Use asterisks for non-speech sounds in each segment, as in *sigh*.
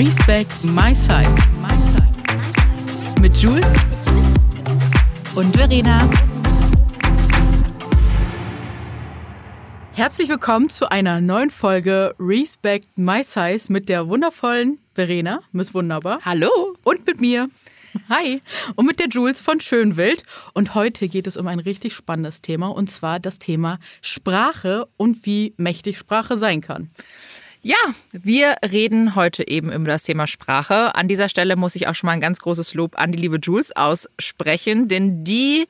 Respect My Size. Mit Jules und Verena. Herzlich willkommen zu einer neuen Folge Respect My Size mit der wundervollen Verena, Miss Wunderbar. Hallo. Und mit mir. Hi. Und mit der Jules von Schönwild. Und heute geht es um ein richtig spannendes Thema und zwar das Thema Sprache und wie mächtig Sprache sein kann. Ja, wir reden heute eben über das Thema Sprache. An dieser Stelle muss ich auch schon mal ein ganz großes Lob an die liebe Jules aussprechen, denn die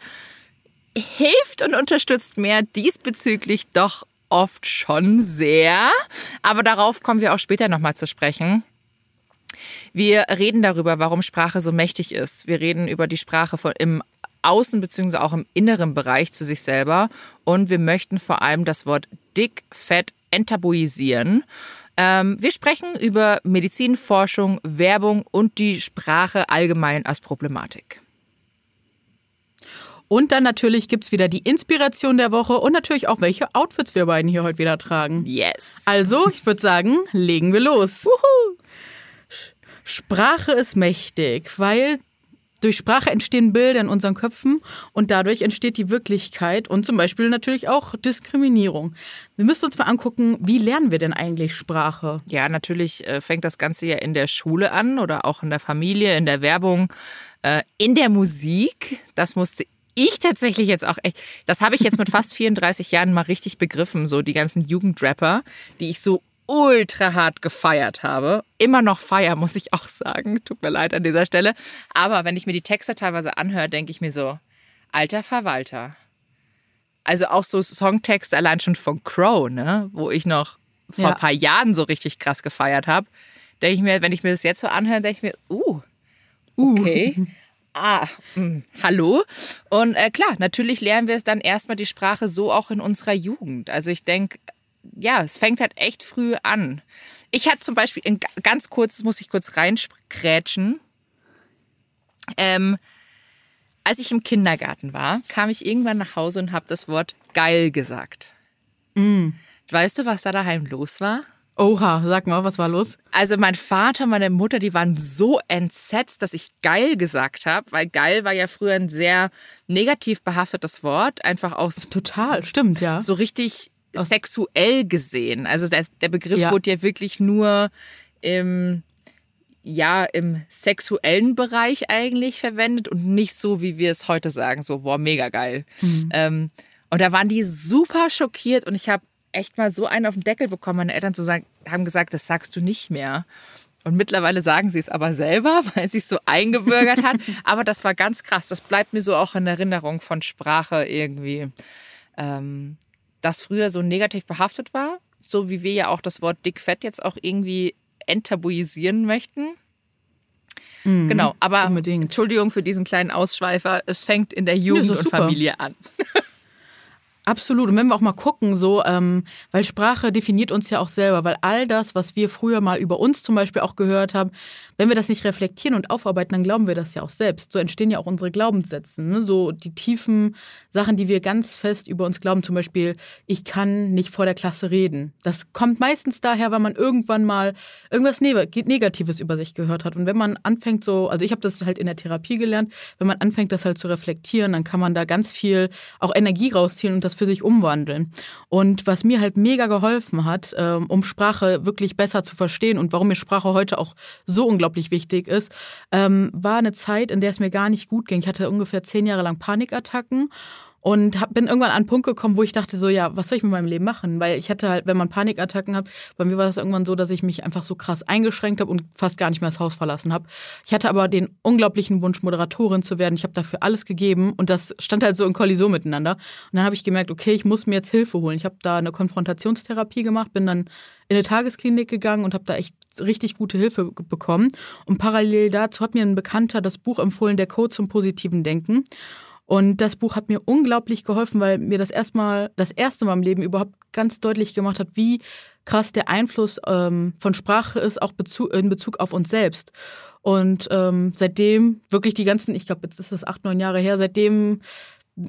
hilft und unterstützt mir diesbezüglich doch oft schon sehr. Aber darauf kommen wir auch später nochmal zu sprechen. Wir reden darüber, warum Sprache so mächtig ist. Wir reden über die Sprache von im Außen- bzw. auch im inneren Bereich zu sich selber. Und wir möchten vor allem das Wort dick, fett enttabuisieren. Ähm, wir sprechen über Medizin, Forschung, Werbung und die Sprache allgemein als Problematik. Und dann natürlich gibt es wieder die Inspiration der Woche und natürlich auch, welche Outfits wir beiden hier heute wieder tragen. Yes. Also, ich würde sagen, legen wir los. Wuhu. Sprache ist mächtig, weil durch Sprache entstehen Bilder in unseren Köpfen und dadurch entsteht die Wirklichkeit und zum Beispiel natürlich auch Diskriminierung. Wir müssen uns mal angucken, wie lernen wir denn eigentlich Sprache? Ja, natürlich äh, fängt das Ganze ja in der Schule an oder auch in der Familie, in der Werbung, äh, in der Musik. Das musste ich tatsächlich jetzt auch echt, das habe ich jetzt mit fast *laughs* 34 Jahren mal richtig begriffen, so die ganzen Jugendrapper, die ich so ultra hart gefeiert habe. Immer noch feier, muss ich auch sagen. Tut mir leid an dieser Stelle. Aber wenn ich mir die Texte teilweise anhöre, denke ich mir so, alter Verwalter. Also auch so Songtexte allein schon von Crow, ne? Wo ich noch vor ja. ein paar Jahren so richtig krass gefeiert habe. Denke ich mir, wenn ich mir das jetzt so anhöre, denke ich mir, uh, okay. Uh. *laughs* Ah, mh, hm, hallo. Und äh, klar, natürlich lernen wir es dann erstmal die Sprache so auch in unserer Jugend. Also ich denke, ja, es fängt halt echt früh an. Ich hatte zum Beispiel, in, ganz kurz, das muss ich kurz reinkrätschen. Ähm, als ich im Kindergarten war, kam ich irgendwann nach Hause und habe das Wort geil gesagt. Mm. Weißt du, was da daheim los war? Oha, sag mal, was war los? Also mein Vater, meine Mutter, die waren so entsetzt, dass ich geil gesagt habe, weil geil war ja früher ein sehr negativ behaftetes Wort, einfach aus total stimmt ja so richtig sexuell gesehen. Also der, der Begriff ja. wurde ja wirklich nur im, ja, im sexuellen Bereich eigentlich verwendet und nicht so, wie wir es heute sagen, so, boah, mega geil. Mhm. Ähm, und da waren die super schockiert und ich habe echt mal so einen auf den Deckel bekommen. Meine Eltern so sagen, haben gesagt, das sagst du nicht mehr. Und mittlerweile sagen sie es aber selber, *laughs* weil sie es so eingebürgert hat. *laughs* aber das war ganz krass. Das bleibt mir so auch in Erinnerung von Sprache irgendwie. Ähm, das früher so negativ behaftet war, so wie wir ja auch das Wort dick-fett jetzt auch irgendwie enttabuisieren möchten. Mhm, genau, aber unbedingt. Entschuldigung für diesen kleinen Ausschweifer, es fängt in der Jugend ja, und Familie an. *laughs* Absolut. Und wenn wir auch mal gucken, so, ähm, weil Sprache definiert uns ja auch selber, weil all das, was wir früher mal über uns zum Beispiel auch gehört haben, wenn wir das nicht reflektieren und aufarbeiten, dann glauben wir das ja auch selbst. So entstehen ja auch unsere Glaubenssätze. Ne? So die tiefen Sachen, die wir ganz fest über uns glauben, zum Beispiel, ich kann nicht vor der Klasse reden. Das kommt meistens daher, weil man irgendwann mal irgendwas Negatives über sich gehört hat. Und wenn man anfängt so, also ich habe das halt in der Therapie gelernt, wenn man anfängt, das halt zu reflektieren, dann kann man da ganz viel auch Energie rausziehen und das für sich umwandeln. Und was mir halt mega geholfen hat, ähm, um Sprache wirklich besser zu verstehen und warum mir Sprache heute auch so unglaublich wichtig ist, ähm, war eine Zeit, in der es mir gar nicht gut ging. Ich hatte ungefähr zehn Jahre lang Panikattacken und hab, bin irgendwann an einen Punkt gekommen, wo ich dachte so, ja, was soll ich mit meinem Leben machen? Weil ich hatte halt, wenn man Panikattacken hat, bei mir war das irgendwann so, dass ich mich einfach so krass eingeschränkt habe und fast gar nicht mehr das Haus verlassen habe. Ich hatte aber den unglaublichen Wunsch, Moderatorin zu werden. Ich habe dafür alles gegeben und das stand halt so in Kollision miteinander. Und dann habe ich gemerkt, okay, ich muss mir jetzt Hilfe holen. Ich habe da eine Konfrontationstherapie gemacht, bin dann in eine Tagesklinik gegangen und habe da echt richtig gute Hilfe bekommen. Und parallel dazu hat mir ein Bekannter das Buch empfohlen, Der Code zum positiven Denken. Und das Buch hat mir unglaublich geholfen, weil mir das erstmal, das erste Mal im Leben überhaupt ganz deutlich gemacht hat, wie krass der Einfluss ähm, von Sprache ist, auch Bezug, in Bezug auf uns selbst. Und ähm, seitdem, wirklich die ganzen, ich glaube, jetzt ist das acht, neun Jahre her, seitdem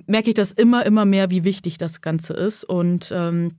merke ich das immer, immer mehr, wie wichtig das Ganze ist. Und ähm,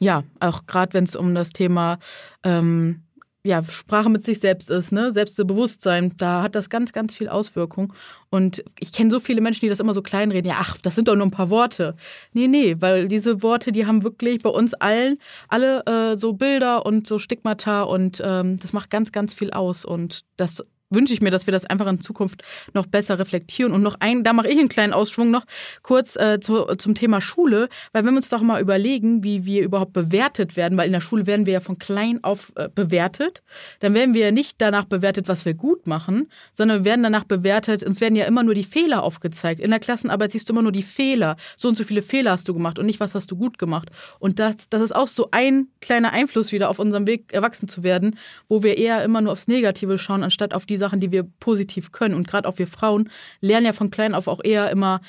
ja, auch gerade wenn es um das Thema ähm, ja, Sprache mit sich selbst ist, ne? Selbstbewusstsein, da hat das ganz, ganz viel Auswirkung. Und ich kenne so viele Menschen, die das immer so kleinreden. Ja, ach, das sind doch nur ein paar Worte. Nee, nee, weil diese Worte, die haben wirklich bei uns allen alle äh, so Bilder und so Stigmata und ähm, das macht ganz, ganz viel aus. Und das wünsche ich mir, dass wir das einfach in Zukunft noch besser reflektieren. Und noch ein, da mache ich einen kleinen Ausschwung noch kurz äh, zu, zum Thema Schule, weil wenn wir uns doch mal überlegen, wie wir überhaupt bewertet werden, weil in der Schule werden wir ja von klein auf äh, bewertet, dann werden wir ja nicht danach bewertet, was wir gut machen, sondern wir werden danach bewertet, uns werden ja immer nur die Fehler aufgezeigt. In der Klassenarbeit siehst du immer nur die Fehler. So und so viele Fehler hast du gemacht und nicht, was hast du gut gemacht. Und das, das ist auch so ein kleiner Einfluss wieder auf unserem Weg, erwachsen zu werden, wo wir eher immer nur aufs Negative schauen, anstatt auf die Sachen, die wir positiv können. Und gerade auch wir Frauen lernen ja von klein auf auch eher immer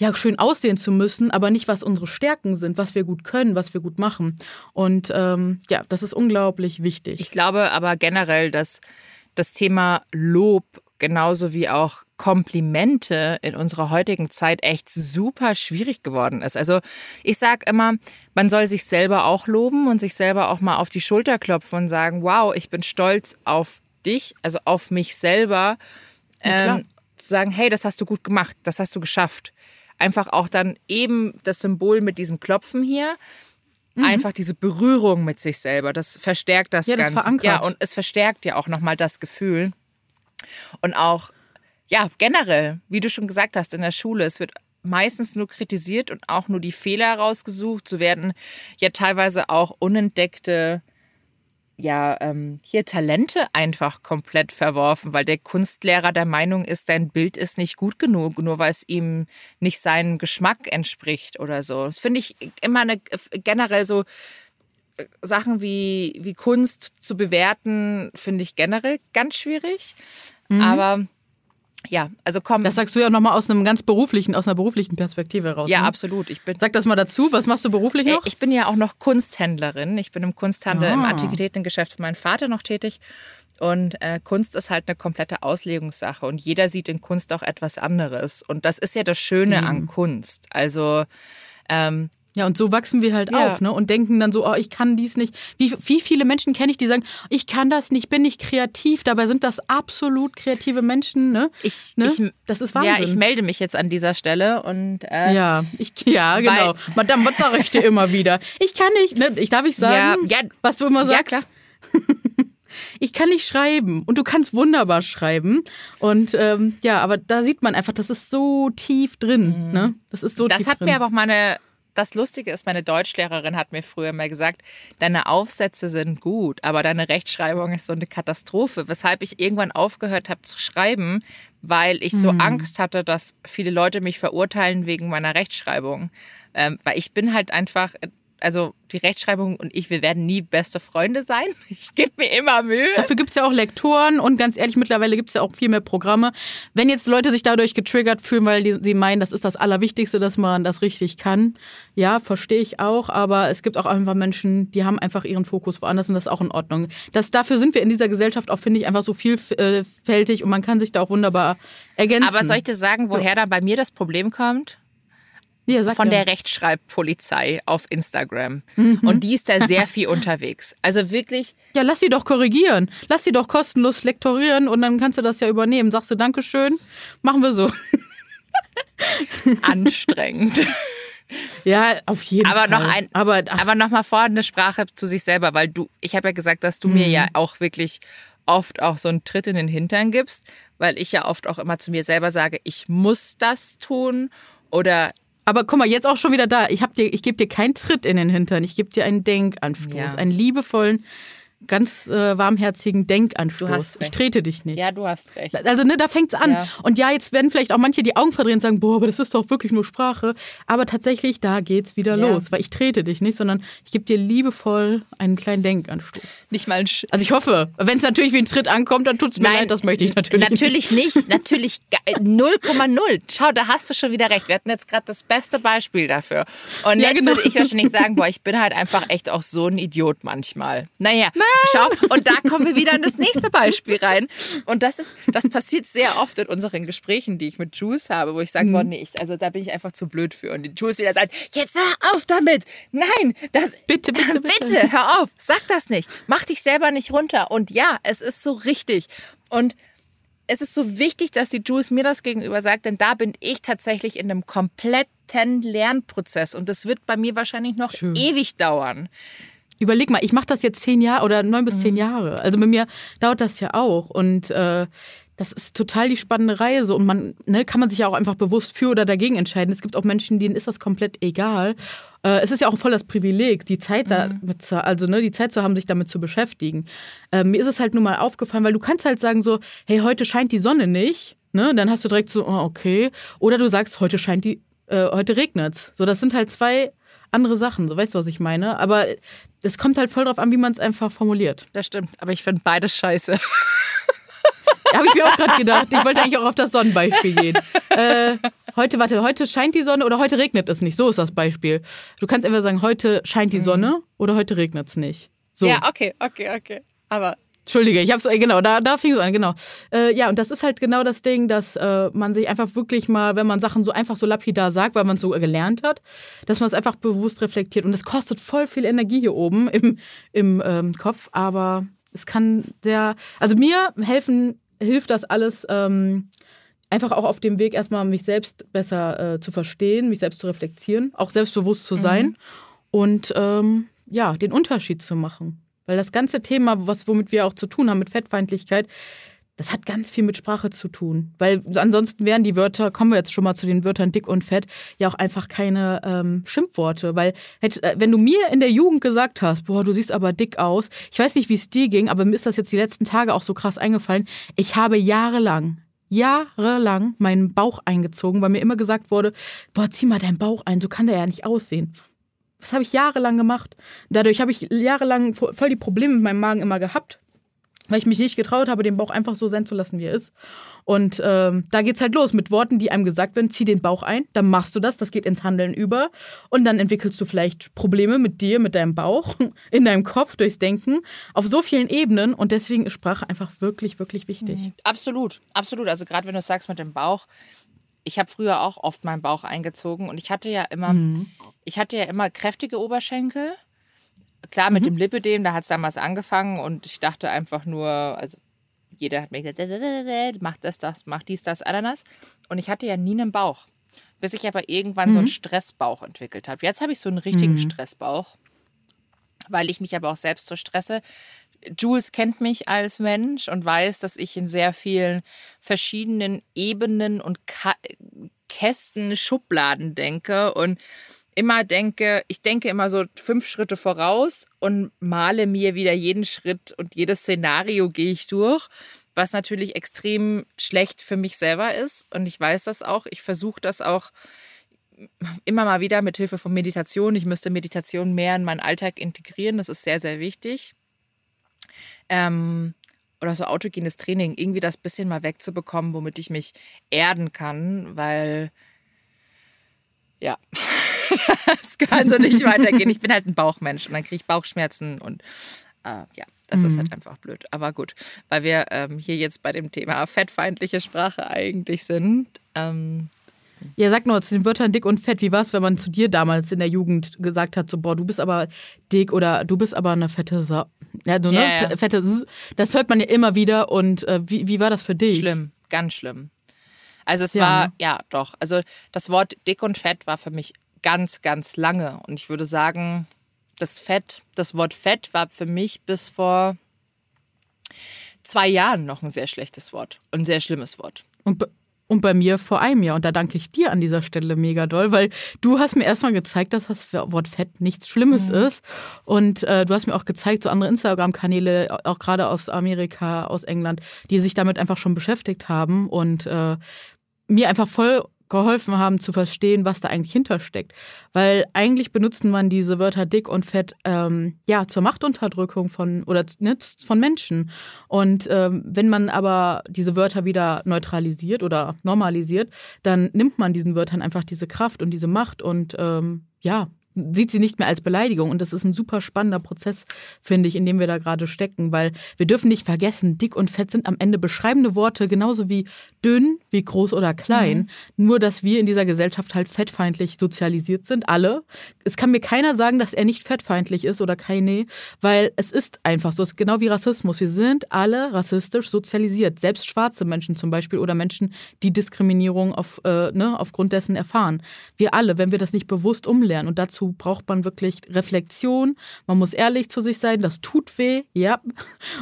ja, schön aussehen zu müssen, aber nicht, was unsere Stärken sind, was wir gut können, was wir gut machen. Und ähm, ja, das ist unglaublich wichtig. Ich glaube aber generell, dass das Thema Lob genauso wie auch Komplimente in unserer heutigen Zeit echt super schwierig geworden ist. Also ich sage immer, man soll sich selber auch loben und sich selber auch mal auf die Schulter klopfen und sagen, wow, ich bin stolz auf dich, also auf mich selber, ähm, zu sagen, hey, das hast du gut gemacht, das hast du geschafft. Einfach auch dann eben das Symbol mit diesem Klopfen hier, mhm. einfach diese Berührung mit sich selber, das verstärkt das ja, Ganze. Das verankert. Ja, und es verstärkt ja auch nochmal das Gefühl. Und auch, ja, generell, wie du schon gesagt hast, in der Schule, es wird meistens nur kritisiert und auch nur die Fehler herausgesucht. So werden ja teilweise auch unentdeckte ja ähm, hier Talente einfach komplett verworfen, weil der Kunstlehrer der Meinung ist, dein Bild ist nicht gut genug, nur weil es ihm nicht seinem Geschmack entspricht oder so. Das finde ich immer eine generell so äh, Sachen wie, wie Kunst zu bewerten, finde ich generell ganz schwierig. Mhm. Aber ja, also komm. Das sagst du ja nochmal aus einem ganz beruflichen, aus einer beruflichen Perspektive raus. Ja, ne? absolut. Ich bin, Sag das mal dazu. Was machst du beruflich noch? Ich bin ja auch noch Kunsthändlerin. Ich bin im Kunsthandel, ah. im Antiquitätengeschäft von meinem Vater noch tätig. Und äh, Kunst ist halt eine komplette Auslegungssache. Und jeder sieht in Kunst auch etwas anderes. Und das ist ja das Schöne mhm. an Kunst. Also ähm, ja, und so wachsen wir halt ja. auf, ne? Und denken dann so, oh, ich kann dies nicht. Wie, wie viele Menschen kenne ich, die sagen, ich kann das nicht, bin nicht kreativ. Dabei sind das absolut kreative Menschen, ne? Ich, ne? ich das ist Wahnsinn. Ja, ich melde mich jetzt an dieser Stelle und äh, ja, ich, ja, genau. Madame, was sage ich dir immer wieder? Ich kann nicht, ne? Ich darf ich sagen, ja, ja, was du immer sagst. Ja, *laughs* ich kann nicht schreiben und du kannst wunderbar schreiben. Und ähm, ja, aber da sieht man einfach, das ist so tief drin. Mhm. Ne? Das ist so das tief hat drin. mir aber auch meine das Lustige ist, meine Deutschlehrerin hat mir früher mal gesagt, deine Aufsätze sind gut, aber deine Rechtschreibung ist so eine Katastrophe, weshalb ich irgendwann aufgehört habe zu schreiben, weil ich so mhm. Angst hatte, dass viele Leute mich verurteilen wegen meiner Rechtschreibung. Ähm, weil ich bin halt einfach also die Rechtschreibung und ich, wir werden nie beste Freunde sein. *laughs* Ich gebe mir immer Mühe. Dafür gibt es ja auch Lektoren und ganz ehrlich, mittlerweile gibt es ja auch viel mehr Programme. Wenn jetzt Leute sich dadurch getriggert fühlen, weil die, sie meinen, das ist das Allerwichtigste, dass man das richtig kann, ja, verstehe ich auch. Aber es gibt auch einfach Menschen, die haben einfach ihren Fokus woanders und das ist auch in Ordnung. Das, dafür sind wir in dieser Gesellschaft auch, finde ich, einfach so vielfältig und man kann sich da auch wunderbar ergänzen. Aber soll ich dir sagen, woher da bei mir das Problem kommt? Ja, von der Rechtschreibpolizei auf Instagram. Mhm. Und die ist da sehr viel unterwegs. Also wirklich. Ja, lass sie doch korrigieren. Lass sie doch kostenlos lektorieren und dann kannst du das ja übernehmen. Sagst du Dankeschön? Machen wir so. *laughs* Anstrengend. Ja, auf jeden aber Fall. Noch ein, aber aber noch mal vor eine Sprache zu sich selber, weil du, ich habe ja gesagt, dass du mhm. mir ja auch wirklich oft auch so einen Tritt in den Hintern gibst, weil ich ja oft auch immer zu mir selber sage, ich muss das tun oder aber guck mal, jetzt auch schon wieder da. Ich, ich gebe dir keinen Tritt in den Hintern. Ich gebe dir einen Denkanstoß, ja. einen liebevollen ganz äh, warmherzigen Denkanstoß. Du hast recht. Ich trete dich nicht. Ja, du hast recht. Also, ne, da fängt's an. Ja. Und ja, jetzt werden vielleicht auch manche die Augen verdrehen und sagen, boah, aber das ist doch wirklich nur Sprache. Aber tatsächlich, da geht's wieder ja. los, weil ich trete dich nicht, sondern ich gebe dir liebevoll einen kleinen Denkanstoß. Nicht mal ein Sch Also ich hoffe, wenn es natürlich wie ein Tritt ankommt, dann tut's mir Nein, leid, das möchte ich natürlich. Natürlich nicht, nicht. natürlich 0,0. Schau, da hast du schon wieder recht. Wir hatten jetzt gerade das beste Beispiel dafür. Und ja, jetzt genau. würde ich wahrscheinlich sagen, boah, ich bin halt einfach echt auch so ein Idiot manchmal. Naja. *laughs* Nein, Schau, und da kommen wir wieder in das nächste Beispiel rein. Und das ist, das passiert sehr oft in unseren Gesprächen, die ich mit Juice habe, wo ich sage, mhm. boah, nee, also da bin ich einfach zu blöd für. Und die Juice wieder sagt, jetzt hör auf damit. Nein, das, bitte, bitte, *laughs* bitte, bitte, hör auf, sag das nicht. Mach dich selber nicht runter. Und ja, es ist so richtig. Und es ist so wichtig, dass die Jules mir das gegenüber sagt, denn da bin ich tatsächlich in einem kompletten Lernprozess und das wird bei mir wahrscheinlich noch Schön. ewig dauern. Überleg mal, ich mache das jetzt zehn Jahre oder neun bis mhm. zehn Jahre. Also bei mir dauert das ja auch und äh, das ist total die spannende Reise und man ne, kann man sich ja auch einfach bewusst für oder dagegen entscheiden. Es gibt auch Menschen, denen ist das komplett egal. Äh, es ist ja auch voll das Privileg, die Zeit mhm. damit zu, also ne, die Zeit zu haben, sich damit zu beschäftigen. Äh, mir ist es halt nur mal aufgefallen, weil du kannst halt sagen so, hey, heute scheint die Sonne nicht, ne? Dann hast du direkt so, oh, okay. Oder du sagst, heute scheint die, äh, heute regnet's. So, das sind halt zwei andere Sachen. So, weißt du, was ich meine? Aber es kommt halt voll drauf an, wie man es einfach formuliert. Das stimmt. Aber ich finde beides scheiße. *laughs* Habe ich mir auch gerade gedacht. Ich wollte eigentlich auch auf das Sonnenbeispiel gehen. *laughs* Äh, heute, warte, heute scheint die Sonne oder heute regnet es nicht. So ist das Beispiel. Du kannst entweder sagen, heute scheint die mhm. Sonne oder heute regnet es nicht. So. Ja, okay, okay, okay. Aber Entschuldige, ich hab's, äh, genau, da, da fing es an, genau. Äh, ja, und das ist halt genau das Ding, dass äh, man sich einfach wirklich mal, wenn man Sachen so einfach so lapidar sagt, weil man es so gelernt hat, dass man es einfach bewusst reflektiert. Und das kostet voll viel Energie hier oben im, im ähm, Kopf, aber es kann sehr, also mir helfen hilft das alles ähm, einfach auch auf dem Weg erstmal mich selbst besser äh, zu verstehen, mich selbst zu reflektieren, auch selbstbewusst zu sein mhm. und ähm, ja, den Unterschied zu machen. Weil das ganze Thema, was womit wir auch zu tun haben mit Fettfeindlichkeit, das hat ganz viel mit Sprache zu tun. Weil ansonsten wären die Wörter, kommen wir jetzt schon mal zu den Wörtern dick und fett, ja auch einfach keine ähm, Schimpfworte. Weil hätte, äh, wenn du mir in der Jugend gesagt hast, boah, du siehst aber dick aus, ich weiß nicht, wie es dir ging, aber mir ist das jetzt die letzten Tage auch so krass eingefallen. Ich habe jahrelang jahrelang meinen Bauch eingezogen, weil mir immer gesagt wurde, boah, zieh mal deinen Bauch ein, so kann der ja nicht aussehen. Das habe ich jahrelang gemacht. Dadurch habe ich jahrelang voll die Probleme mit meinem Magen immer gehabt weil ich mich nicht getraut habe, den Bauch einfach so sein zu lassen, wie er ist. Und ähm, da geht's halt los mit Worten, die einem gesagt werden, zieh den Bauch ein, dann machst du das, das geht ins Handeln über und dann entwickelst du vielleicht Probleme mit dir, mit deinem Bauch, *laughs* in deinem Kopf, durchs Denken, auf so vielen Ebenen und deswegen ist Sprache einfach wirklich, wirklich wichtig. Mhm. Absolut, absolut. Also gerade wenn du sagst mit dem Bauch, ich habe früher auch oft meinen Bauch eingezogen und ich hatte ja immer, mhm. ich hatte ja immer kräftige Oberschenkel klar, mit mhm. dem Lipidem, da hat es damals angefangen und ich dachte einfach nur, also jeder hat mir gesagt, mach das, das, mach dies, das, Ananas. Und ich hatte ja nie einen Bauch. Bis ich aber irgendwann mhm. so einen Stressbauch entwickelt habe. Jetzt habe ich so einen richtigen mhm. Stressbauch, weil ich mich aber auch selbst so stresse. Jules kennt mich als Mensch und weiß, dass ich in sehr vielen verschiedenen Ebenen und Ka Kästen, Schubladen denke. Und immer denke, ich denke immer so fünf Schritte voraus und male mir wieder jeden Schritt und jedes Szenario gehe ich durch, was natürlich extrem schlecht für mich selber ist. Und ich weiß das auch. Ich versuche das auch immer mal wieder mit Hilfe von Meditation. Ich müsste Meditation mehr in meinen Alltag integrieren. Das ist sehr, sehr wichtig. Ähm, oder so autogenes Training, irgendwie das bisschen mal wegzubekommen, womit ich mich erden kann, weil ja, *laughs* das kann so nicht *laughs* weitergehen. Ich bin halt ein Bauchmensch und dann kriege ich Bauchschmerzen und äh, ja, das mhm. ist halt einfach blöd. Aber gut, weil wir ähm, hier jetzt bei dem Thema fettfeindliche Sprache eigentlich sind. Ähm, ja, sag nur zu den Wörtern dick und fett. Wie war es, wenn man zu dir damals in der Jugend gesagt hat, so, boah, du bist aber dick oder du bist aber eine fette Sau. Ja, so, ne? Yeah. Fette Das hört man ja immer wieder. Und äh, wie, wie war das für dich? Schlimm, ganz schlimm. Also es ja, war, ne? ja, doch. Also das Wort dick und fett war für mich ganz, ganz lange. Und ich würde sagen, das Fett, das Wort Fett war für mich bis vor zwei Jahren noch ein sehr schlechtes Wort und ein sehr schlimmes Wort. Und, und bei mir vor einem Jahr. Und da danke ich dir an dieser Stelle mega doll, weil du hast mir erstmal gezeigt, dass das Wort Fett nichts Schlimmes mhm. ist. Und äh, du hast mir auch gezeigt, so andere Instagram-Kanäle, auch gerade aus Amerika, aus England, die sich damit einfach schon beschäftigt haben und äh, mir einfach voll geholfen haben zu verstehen, was da eigentlich hintersteckt. Weil eigentlich benutzt man diese Wörter dick und fett ähm, ja zur Machtunterdrückung von oder ne, von Menschen. Und ähm, wenn man aber diese Wörter wieder neutralisiert oder normalisiert, dann nimmt man diesen Wörtern einfach diese Kraft und diese Macht und ähm, ja, sieht sie nicht mehr als Beleidigung. Und das ist ein super spannender Prozess, finde ich, in dem wir da gerade stecken, weil wir dürfen nicht vergessen, dick und fett sind am Ende beschreibende Worte, genauso wie dünn, wie groß oder klein. Mhm. Nur, dass wir in dieser Gesellschaft halt fettfeindlich sozialisiert sind, alle. Es kann mir keiner sagen, dass er nicht fettfeindlich ist oder keine, weil es ist einfach so. Es ist genau wie Rassismus. Wir sind alle rassistisch sozialisiert. Selbst schwarze Menschen zum Beispiel oder Menschen, die Diskriminierung auf, äh, ne, aufgrund dessen erfahren. Wir alle, wenn wir das nicht bewusst umlernen. Und dazu braucht man wirklich Reflexion. Man muss ehrlich zu sich sein. Das tut weh, ja. *laughs*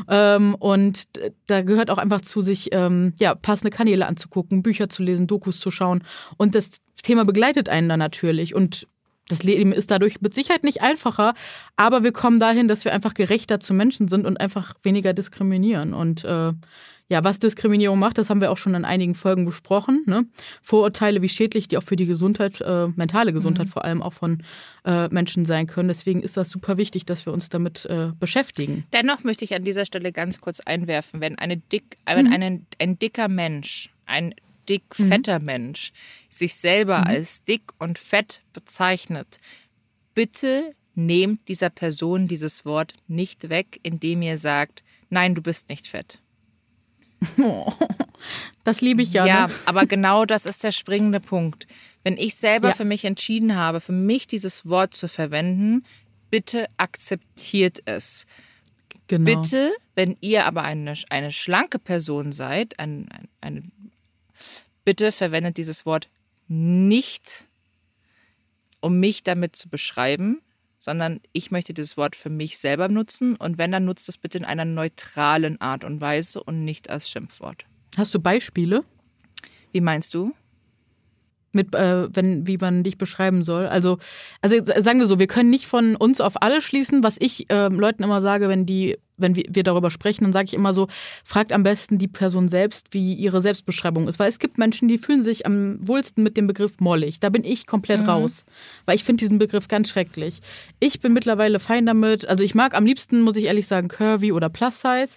Ähm, und da gehört auch einfach zu sich, ähm, ja, passende Kanäle anzugucken, Bücher zu lesen, Dokus zu schauen. Und das Thema begleitet einen dann natürlich. Und das Leben ist dadurch mit Sicherheit nicht einfacher, aber wir kommen dahin, dass wir einfach gerechter zu Menschen sind und einfach weniger diskriminieren. Und äh, ja, was Diskriminierung macht, das haben wir auch schon in einigen Folgen besprochen. Ne? Vorurteile, wie schädlich die auch für die Gesundheit, äh, mentale Gesundheit mhm. vor allem auch von äh, Menschen sein können. Deswegen ist das super wichtig, dass wir uns damit äh, beschäftigen. Dennoch möchte ich an dieser Stelle ganz kurz einwerfen, wenn, eine dick, wenn mhm. ein, ein dicker Mensch, ein dick mhm. fetter mhm. Mensch sich selber mhm. als dick und fett bezeichnet, bitte nehmt dieser Person dieses Wort nicht weg, indem ihr sagt, nein, du bist nicht fett. *laughs* das liebe ich ja. Ja, ne? aber genau das ist der springende Punkt. Wenn ich selber ja. für mich entschieden habe, für mich dieses Wort zu verwenden, bitte akzeptiert es. Genau. Bitte, wenn ihr aber eine, eine schlanke Person seid, ein, ein, eine, bitte verwendet dieses Wort nicht, um mich damit zu beschreiben, sondern ich möchte dieses Wort für mich selber nutzen und wenn, dann nutzt es bitte in einer neutralen Art und Weise und nicht als Schimpfwort. Hast du Beispiele? Wie meinst du? Mit, äh, wenn, wie man dich beschreiben soll. Also, also sagen wir so, wir können nicht von uns auf alle schließen, was ich äh, Leuten immer sage, wenn die wenn wir darüber sprechen, dann sage ich immer so, fragt am besten die Person selbst, wie ihre Selbstbeschreibung ist. Weil es gibt Menschen, die fühlen sich am wohlsten mit dem Begriff mollig. Da bin ich komplett mhm. raus. Weil ich finde diesen Begriff ganz schrecklich. Ich bin mittlerweile fein damit. Also ich mag am liebsten, muss ich ehrlich sagen, Curvy oder Plus Size.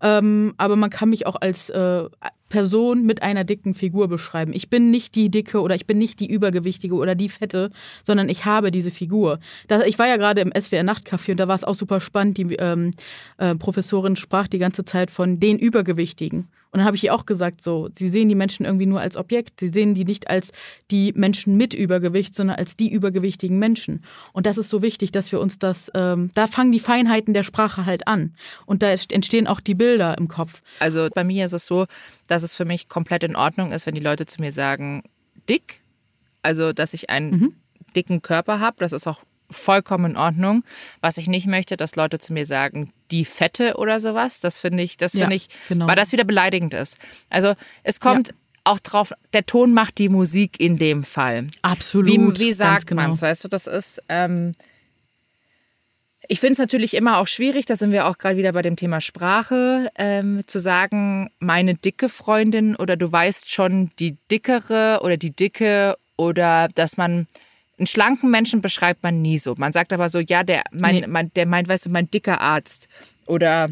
Ähm, aber man kann mich auch als äh, Person mit einer dicken Figur beschreiben. Ich bin nicht die dicke oder ich bin nicht die übergewichtige oder die fette, sondern ich habe diese Figur. Das, ich war ja gerade im SWR Nachtcafé und da war es auch super spannend. Die ähm, äh, Professorin sprach die ganze Zeit von den Übergewichtigen. Und dann habe ich ihr auch gesagt, so, sie sehen die Menschen irgendwie nur als Objekt. Sie sehen die nicht als die Menschen mit Übergewicht, sondern als die übergewichtigen Menschen. Und das ist so wichtig, dass wir uns das, ähm, da fangen die Feinheiten der Sprache halt an. Und da entstehen auch die Bilder im Kopf. Also bei mir ist es so, dass es für mich komplett in Ordnung ist, wenn die Leute zu mir sagen, dick. Also, dass ich einen mhm. dicken Körper habe. Das ist auch vollkommen in Ordnung. Was ich nicht möchte, dass Leute zu mir sagen, die Fette oder sowas. Das finde ich, das finde ja, ich, genau. weil das wieder beleidigend ist. Also es kommt ja. auch drauf, der Ton macht die Musik in dem Fall. Absolut. Wie, wie sagt genau. man es? Weißt du, das ist. Ähm, ich finde es natürlich immer auch schwierig, da sind wir auch gerade wieder bei dem Thema Sprache, ähm, zu sagen, meine dicke Freundin oder du weißt schon die dickere oder die dicke oder dass man einen schlanken Menschen beschreibt man nie so. Man sagt aber so, ja, der, mein, nee. mein, der meint, weißt du, mein dicker Arzt oder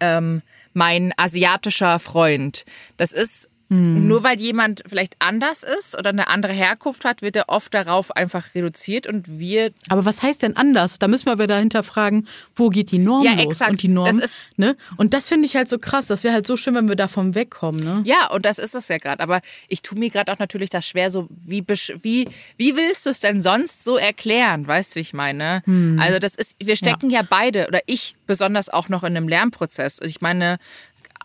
ähm, mein asiatischer Freund. Das ist hm. Nur weil jemand vielleicht anders ist oder eine andere Herkunft hat, wird er oft darauf einfach reduziert und wir. Aber was heißt denn anders? Da müssen wir wieder hinterfragen, wo geht die Norm ja, los? Exakt. Und die Norm, das ist, ne? Und das finde ich halt so krass. Das wäre halt so schön, wenn wir davon wegkommen, ne? Ja, und das ist es ja gerade. Aber ich tue mir gerade auch natürlich das schwer, so wie, wie, wie willst du es denn sonst so erklären? Weißt du, wie ich meine? Hm. Also das ist, wir stecken ja. ja beide, oder ich besonders auch noch in einem Lernprozess. Ich meine,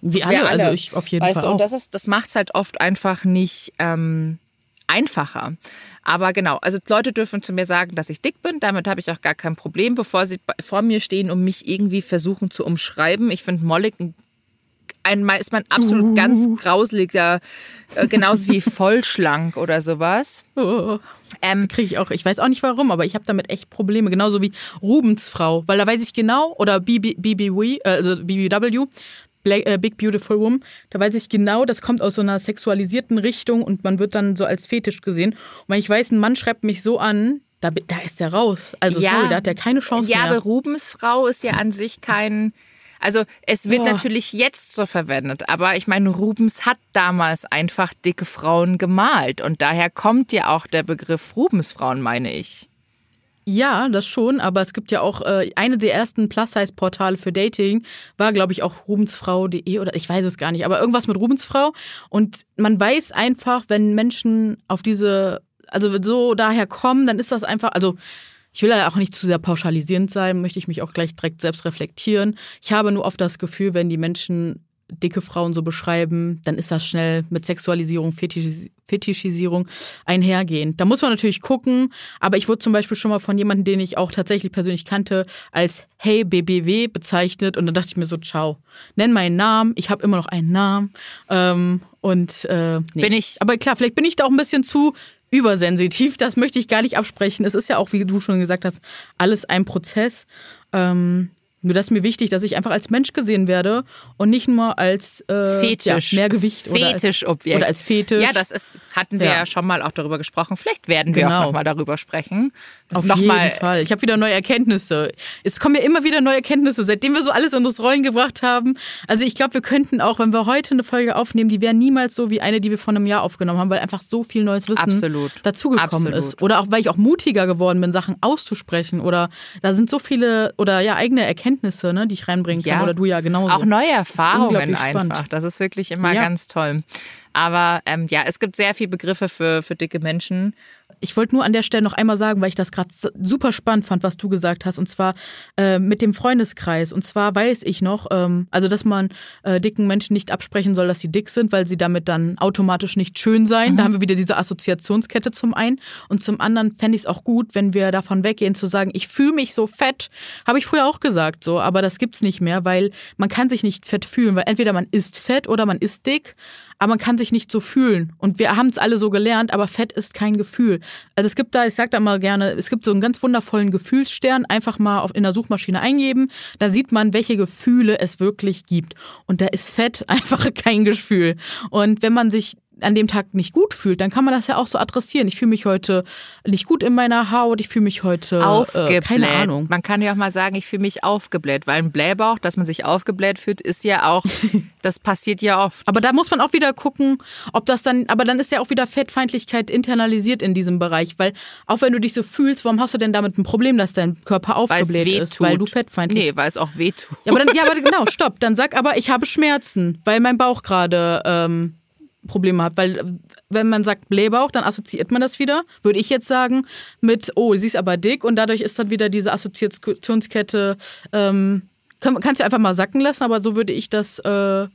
wie alle, alle. also ich auf jeden weißt Fall. Du, auch. Und das, ist, das macht es halt oft einfach nicht ähm, einfacher. Aber genau, also Leute dürfen zu mir sagen, dass ich dick bin. Damit habe ich auch gar kein Problem, bevor sie vor mir stehen und mich irgendwie versuchen zu umschreiben. Ich finde mollig ein einmal ist man absolut uh. ganz grauseliger, äh, genauso wie *laughs* vollschlank oder sowas. Oh. Ähm, Kriege ich auch, ich weiß auch nicht warum, aber ich habe damit echt Probleme. Genauso wie Rubens Frau, weil da weiß ich genau, oder BBW, äh, also BBW, Black, äh, Big Beautiful Woman, da weiß ich genau, das kommt aus so einer sexualisierten Richtung und man wird dann so als Fetisch gesehen. Und wenn ich weiß, ein Mann schreibt mich so an, da, da ist der raus. Also ja, sorry, da hat er keine Chance ja, mehr. Ja, aber Rubens Frau ist ja an sich kein... Also es wird Boah. natürlich jetzt so verwendet, aber ich meine, Rubens hat damals einfach dicke Frauen gemalt und daher kommt ja auch der Begriff Rubensfrauen, meine ich. Ja, das schon, aber es gibt ja auch äh, eine der ersten Plus-Size-Portale für Dating, war, glaube ich, auch rubensfrau.de oder ich weiß es gar nicht, aber irgendwas mit Rubensfrau. Und man weiß einfach, wenn Menschen auf diese, also so daher kommen, dann ist das einfach, also ich will ja auch nicht zu sehr pauschalisierend sein, möchte ich mich auch gleich direkt selbst reflektieren. Ich habe nur oft das Gefühl, wenn die Menschen dicke Frauen so beschreiben, dann ist das schnell mit Sexualisierung, Fetischis Fetischisierung einhergehend. Da muss man natürlich gucken, aber ich wurde zum Beispiel schon mal von jemandem, den ich auch tatsächlich persönlich kannte, als Hey BBW bezeichnet und dann dachte ich mir so, ciao, nenn meinen Namen, ich habe immer noch einen Namen ähm, und äh, nee. Bin ich. Aber klar, vielleicht bin ich da auch ein bisschen zu übersensitiv, das möchte ich gar nicht absprechen. Es ist ja auch, wie du schon gesagt hast, alles ein Prozess. Ähm, nur das ist mir wichtig, dass ich einfach als Mensch gesehen werde und nicht nur als äh, Fetisch, ja, Mehrgewicht Fetischobjekt. Oder, als Fetisch. Ja, das ist, hatten wir ja. ja schon mal auch darüber gesprochen. Vielleicht werden wir genau. auch nochmal darüber sprechen. Auf noch jeden mal. Fall. Ich habe wieder neue Erkenntnisse. Es kommen ja immer wieder neue Erkenntnisse, seitdem wir so alles in unsere Rollen gebracht haben. Also ich glaube, wir könnten auch, wenn wir heute eine Folge aufnehmen, die wäre niemals so wie eine, die wir vor einem Jahr aufgenommen haben, weil einfach so viel neues Wissen Absolut. dazugekommen Absolut. ist. Oder auch, weil ich auch mutiger geworden bin, Sachen auszusprechen. Oder da sind so viele, oder ja, eigene Erkenntnisse, ne, die ich reinbringen kann. Ja. Oder du ja genauso. Auch neue Erfahrungen unglaublich einfach. Das ist wirklich immer Ja. ganz toll. Aber ähm, ja, es gibt sehr viele Begriffe für, für dicke Menschen. Ich wollte nur an der Stelle noch einmal sagen, weil ich das gerade super spannend fand, was du gesagt hast, und zwar äh, mit dem Freundeskreis. Und zwar weiß ich noch, ähm, also dass man äh, dicken Menschen nicht absprechen soll, dass sie dick sind, weil sie damit dann automatisch nicht schön sein. Da haben wir wieder diese Assoziationskette zum einen. Und zum anderen fände ich es auch gut, wenn wir davon weggehen zu sagen, ich fühle mich so fett. Habe ich früher auch gesagt so, aber das gibt's nicht mehr, weil man kann sich nicht fett fühlen, weil entweder man ist fett oder man ist dick aber man kann sich nicht so fühlen. Und wir haben es alle so gelernt, aber Fett ist kein Gefühl. Also es gibt da, ich sag da mal gerne, es gibt so einen ganz wundervollen Gefühlsstern, einfach mal auf, in der Suchmaschine eingeben, da sieht man, welche Gefühle es wirklich gibt. Und da ist Fett *laughs* einfach kein Gefühl. Und wenn man sich an dem Tag nicht gut fühlt, dann kann man das ja auch so adressieren. Ich fühle mich heute nicht gut in meiner Haut, ich fühle mich heute äh, Aufgebläht. keine Ahnung. Man kann ja auch mal sagen, ich fühle mich aufgebläht, weil ein Blähbauch, dass man sich aufgebläht fühlt, ist ja auch, *laughs* das passiert ja oft. Aber da muss man auch wieder gucken, ob das dann, aber dann ist ja auch wieder Fettfeindlichkeit internalisiert in diesem Bereich, weil auch wenn du dich so fühlst, warum hast du denn damit ein Problem, dass dein Körper aufgebläht ist, weil du fettfeindlich Nee, weil es auch weh tut. Ja, aber dann, ja, aber *laughs* genau, stopp. Dann sag aber, ich habe Schmerzen, weil mein Bauch gerade ähm, Probleme hat. Weil, wenn man sagt Blähbauch, dann assoziiert man das wieder, würde ich jetzt sagen, mit, oh, sie ist aber dick und dadurch ist dann wieder diese Assoziationskette, ähm, kann, kannst du einfach mal sacken lassen, aber so würde ich das äh,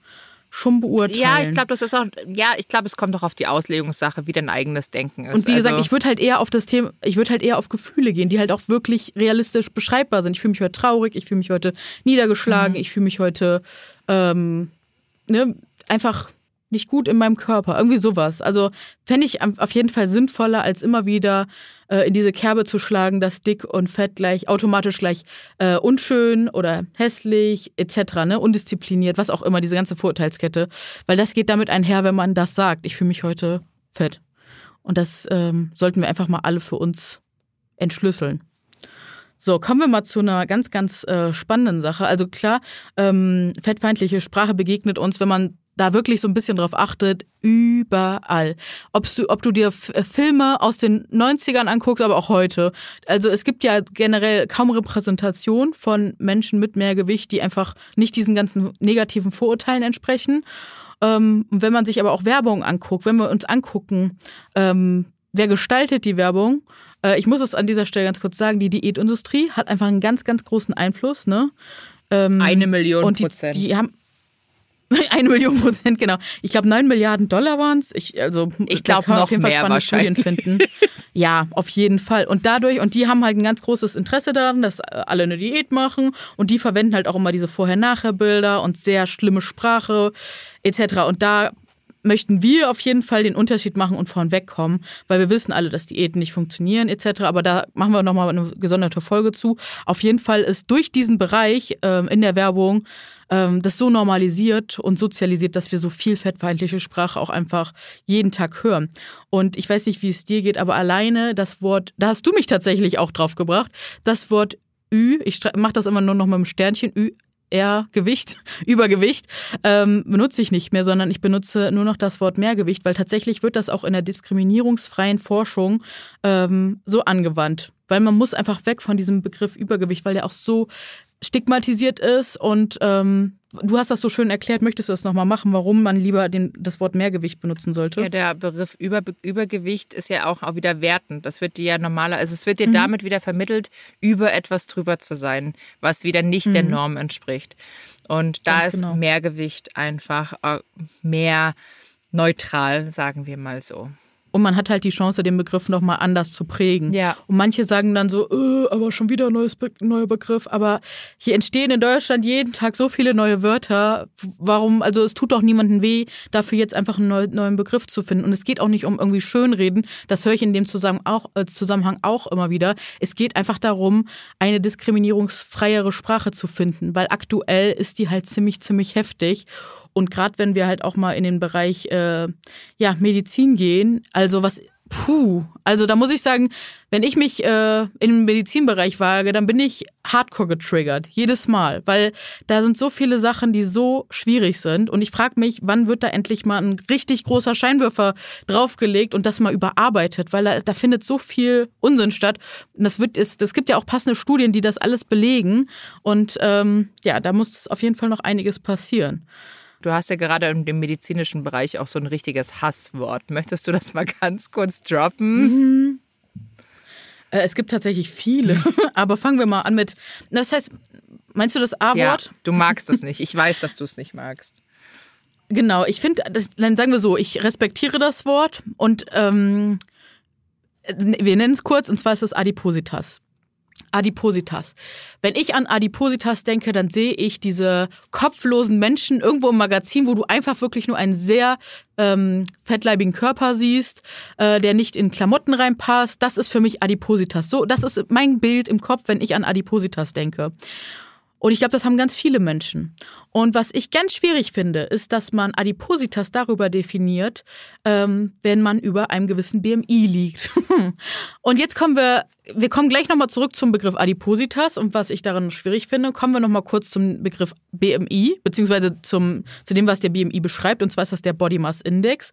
schon beurteilen. Ja, ich glaube, das ist auch, ja, ich glaube, es kommt doch auf die Auslegungssache, wie dein eigenes Denken ist. Und wie gesagt, also, ich würde halt eher auf das Thema, ich würde halt eher auf Gefühle gehen, die halt auch wirklich realistisch beschreibbar sind. Ich fühle mich heute traurig, ich fühle mich heute niedergeschlagen, Mhm. ich fühle mich heute ähm, ne, einfach nicht gut in meinem Körper. Irgendwie sowas. Also fände ich auf jeden Fall sinnvoller, als immer wieder äh, in diese Kerbe zu schlagen, dass dick und fett gleich automatisch gleich äh, unschön oder hässlich etc., ne, undiszipliniert, was auch immer, diese ganze Vorurteilskette. Weil das geht damit einher, wenn man das sagt. Ich fühle mich heute fett. Und das ähm, sollten wir einfach mal alle für uns entschlüsseln. So, kommen wir mal zu einer ganz, ganz äh, spannenden Sache. Also klar, ähm, fettfeindliche Sprache begegnet uns, wenn man da wirklich so ein bisschen drauf achtet, überall. Ob's du, ob du dir F äh, Filme aus den 90ern anguckst, aber auch heute. Also es gibt ja generell kaum Repräsentation von Menschen mit mehr Gewicht, die einfach nicht diesen ganzen negativen Vorurteilen entsprechen. Ähm, und wenn man sich aber auch Werbung anguckt, wenn wir uns angucken, ähm, wer gestaltet die Werbung, äh, ich muss es an dieser Stelle ganz kurz sagen, die Diätindustrie hat einfach einen ganz, ganz großen Einfluss. Ne? Ähm, eine Million und die, Prozent. die haben *laughs* eine Million Prozent, genau. Ich glaube, neun Milliarden Dollar waren es. Ich, also, Ich da glaub, kann man noch auf jeden Fall spannende Studien finden. *laughs* ja, auf jeden Fall. Und dadurch, und die haben halt ein ganz großes Interesse daran, dass äh, alle eine Diät machen. Und die verwenden halt auch immer diese Vorher-Nachher-Bilder und sehr schlimme Sprache etc. Und da möchten wir auf jeden Fall den Unterschied machen und vorn wegkommen, weil wir wissen alle, dass Diäten nicht funktionieren etc. Aber da machen wir nochmal eine gesonderte Folge zu. Auf jeden Fall ist durch diesen Bereich ähm, in der Werbung ähm, das so normalisiert und sozialisiert, dass wir so viel fettfeindliche Sprache auch einfach jeden Tag hören. Und ich weiß nicht, wie es dir geht, aber alleine das Wort, da hast du mich tatsächlich auch drauf gebracht, das Wort Ü, ich mache das immer nur noch mit dem Sternchen, Ü, R-Gewicht, *laughs* Übergewicht, ähm, benutze ich nicht mehr, sondern ich benutze nur noch das Wort Mehrgewicht, weil tatsächlich wird das auch in der diskriminierungsfreien Forschung ähm, so angewandt. Weil man muss einfach weg von diesem Begriff Übergewicht, weil der auch so stigmatisiert ist und ähm, du hast das so schön erklärt. Möchtest du das nochmal machen, warum man lieber den, das Wort Mehrgewicht benutzen sollte? Ja, der Begriff Über, Übergewicht ist ja auch, auch wieder wertend. Das wird dir ja normaler, also es wird dir mhm. damit wieder vermittelt, über etwas drüber zu sein, was wieder nicht mhm. der Norm entspricht. Und da Ganz ist genau. Mehrgewicht einfach äh, mehr neutral, sagen wir mal so. Und man hat halt die Chance, den Begriff nochmal anders zu prägen. Ja. Und manche sagen dann so, äh, aber schon wieder ein neues Be neuer Begriff. Aber hier entstehen in Deutschland jeden Tag so viele neue Wörter. Warum, also es tut doch niemandem weh, dafür jetzt einfach einen neu, neuen Begriff zu finden. Und es geht auch nicht um irgendwie Schönreden. Das höre ich in dem Zusammenhang auch, äh, Zusammenhang auch immer wieder. Es geht einfach darum, eine diskriminierungsfreiere Sprache zu finden. Weil aktuell ist die halt ziemlich, ziemlich heftig. Und gerade wenn wir halt auch mal in den Bereich äh, ja, Medizin gehen, also was, puh, also da muss ich sagen, wenn ich mich äh, in den Medizinbereich wage, dann bin ich hardcore getriggert, jedes Mal, weil da sind so viele Sachen, die so schwierig sind. Und ich frage mich, wann wird da endlich mal ein richtig großer Scheinwerfer draufgelegt und das mal überarbeitet, weil da, da findet so viel Unsinn statt. Und das wird, es, das gibt ja auch passende Studien, die das alles belegen. Und ähm, ja, da muss auf jeden Fall noch einiges passieren. Du hast ja gerade dem medizinischen Bereich auch so ein richtiges Hasswort. Möchtest du das mal *laughs* ganz kurz droppen? Mhm. Äh, es gibt tatsächlich viele, *laughs* aber fangen wir mal an mit. Das heißt, meinst du das A-Wort? Ja, du magst es nicht. Ich weiß, dass du es nicht magst. Genau, ich finde, dann sagen wir so, ich respektiere das Wort und ähm, wir nennen es kurz, und zwar ist es Adipositas. Adipositas. Wenn ich an Adipositas denke, dann sehe ich diese kopflosen Menschen irgendwo im Magazin, wo du einfach wirklich nur einen sehr ähm, fettleibigen Körper siehst, äh, der nicht in Klamotten reinpasst. Das ist für mich Adipositas. So, das ist mein Bild im Kopf, wenn ich an Adipositas denke. Und ich glaube, das haben ganz viele Menschen. Und was ich ganz schwierig finde, ist, dass man Adipositas darüber definiert, ähm, wenn man über einem gewissen BMI liegt. *laughs* und jetzt kommen wir, wir kommen gleich nochmal zurück zum Begriff Adipositas und was ich daran schwierig finde, kommen wir nochmal kurz zum Begriff BMI, beziehungsweise zum, zu dem, was der BMI beschreibt, und zwar ist das der Body Mass Index.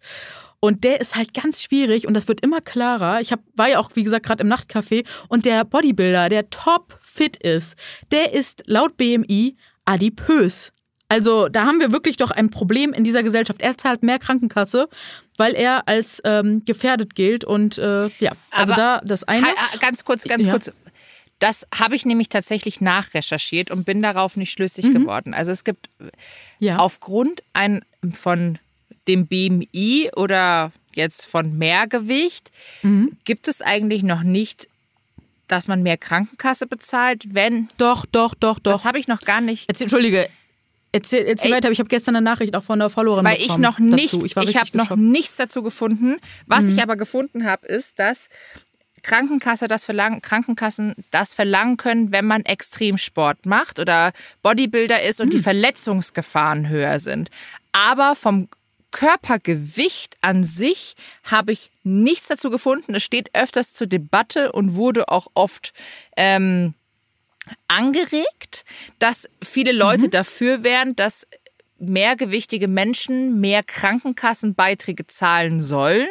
Und der ist halt ganz schwierig und das wird immer klarer. Ich hab, war ja auch, wie gesagt, gerade im Nachtcafé und der Bodybuilder, der top fit ist, der ist laut BMI adipös. Also da haben wir wirklich doch ein Problem in dieser Gesellschaft. Er zahlt mehr Krankenkasse, weil er als ähm, gefährdet gilt. Und äh, ja, also Aber da das eine. Ganz kurz, ganz ja. kurz. Das habe ich nämlich tatsächlich nachrecherchiert und bin darauf nicht schlüssig mhm. geworden. Also es gibt ja. aufgrund ein, von dem BMI oder jetzt von Mehrgewicht, mhm. gibt es eigentlich noch nicht, dass man mehr Krankenkasse bezahlt, wenn. Doch, doch, doch, doch. Das habe ich noch gar nicht. Erzähl, Entschuldige. Erzähl, erzähl weiter, ich habe gestern eine Nachricht auch von der Followerin Weil ich noch nichts, dazu. ich, ich habe noch nichts dazu gefunden. Was mhm. ich aber gefunden habe, ist, dass Krankenkasse das verlangen, Krankenkassen das verlangen können, wenn man Extremsport macht oder Bodybuilder ist und mhm. die Verletzungsgefahren höher sind. Aber vom Körpergewicht an sich habe ich nichts dazu gefunden. Es steht öfters zur Debatte und wurde auch oft ähm, angeregt, dass viele Leute mhm. dafür wären, dass mehrgewichtige Menschen mehr Krankenkassenbeiträge zahlen sollen.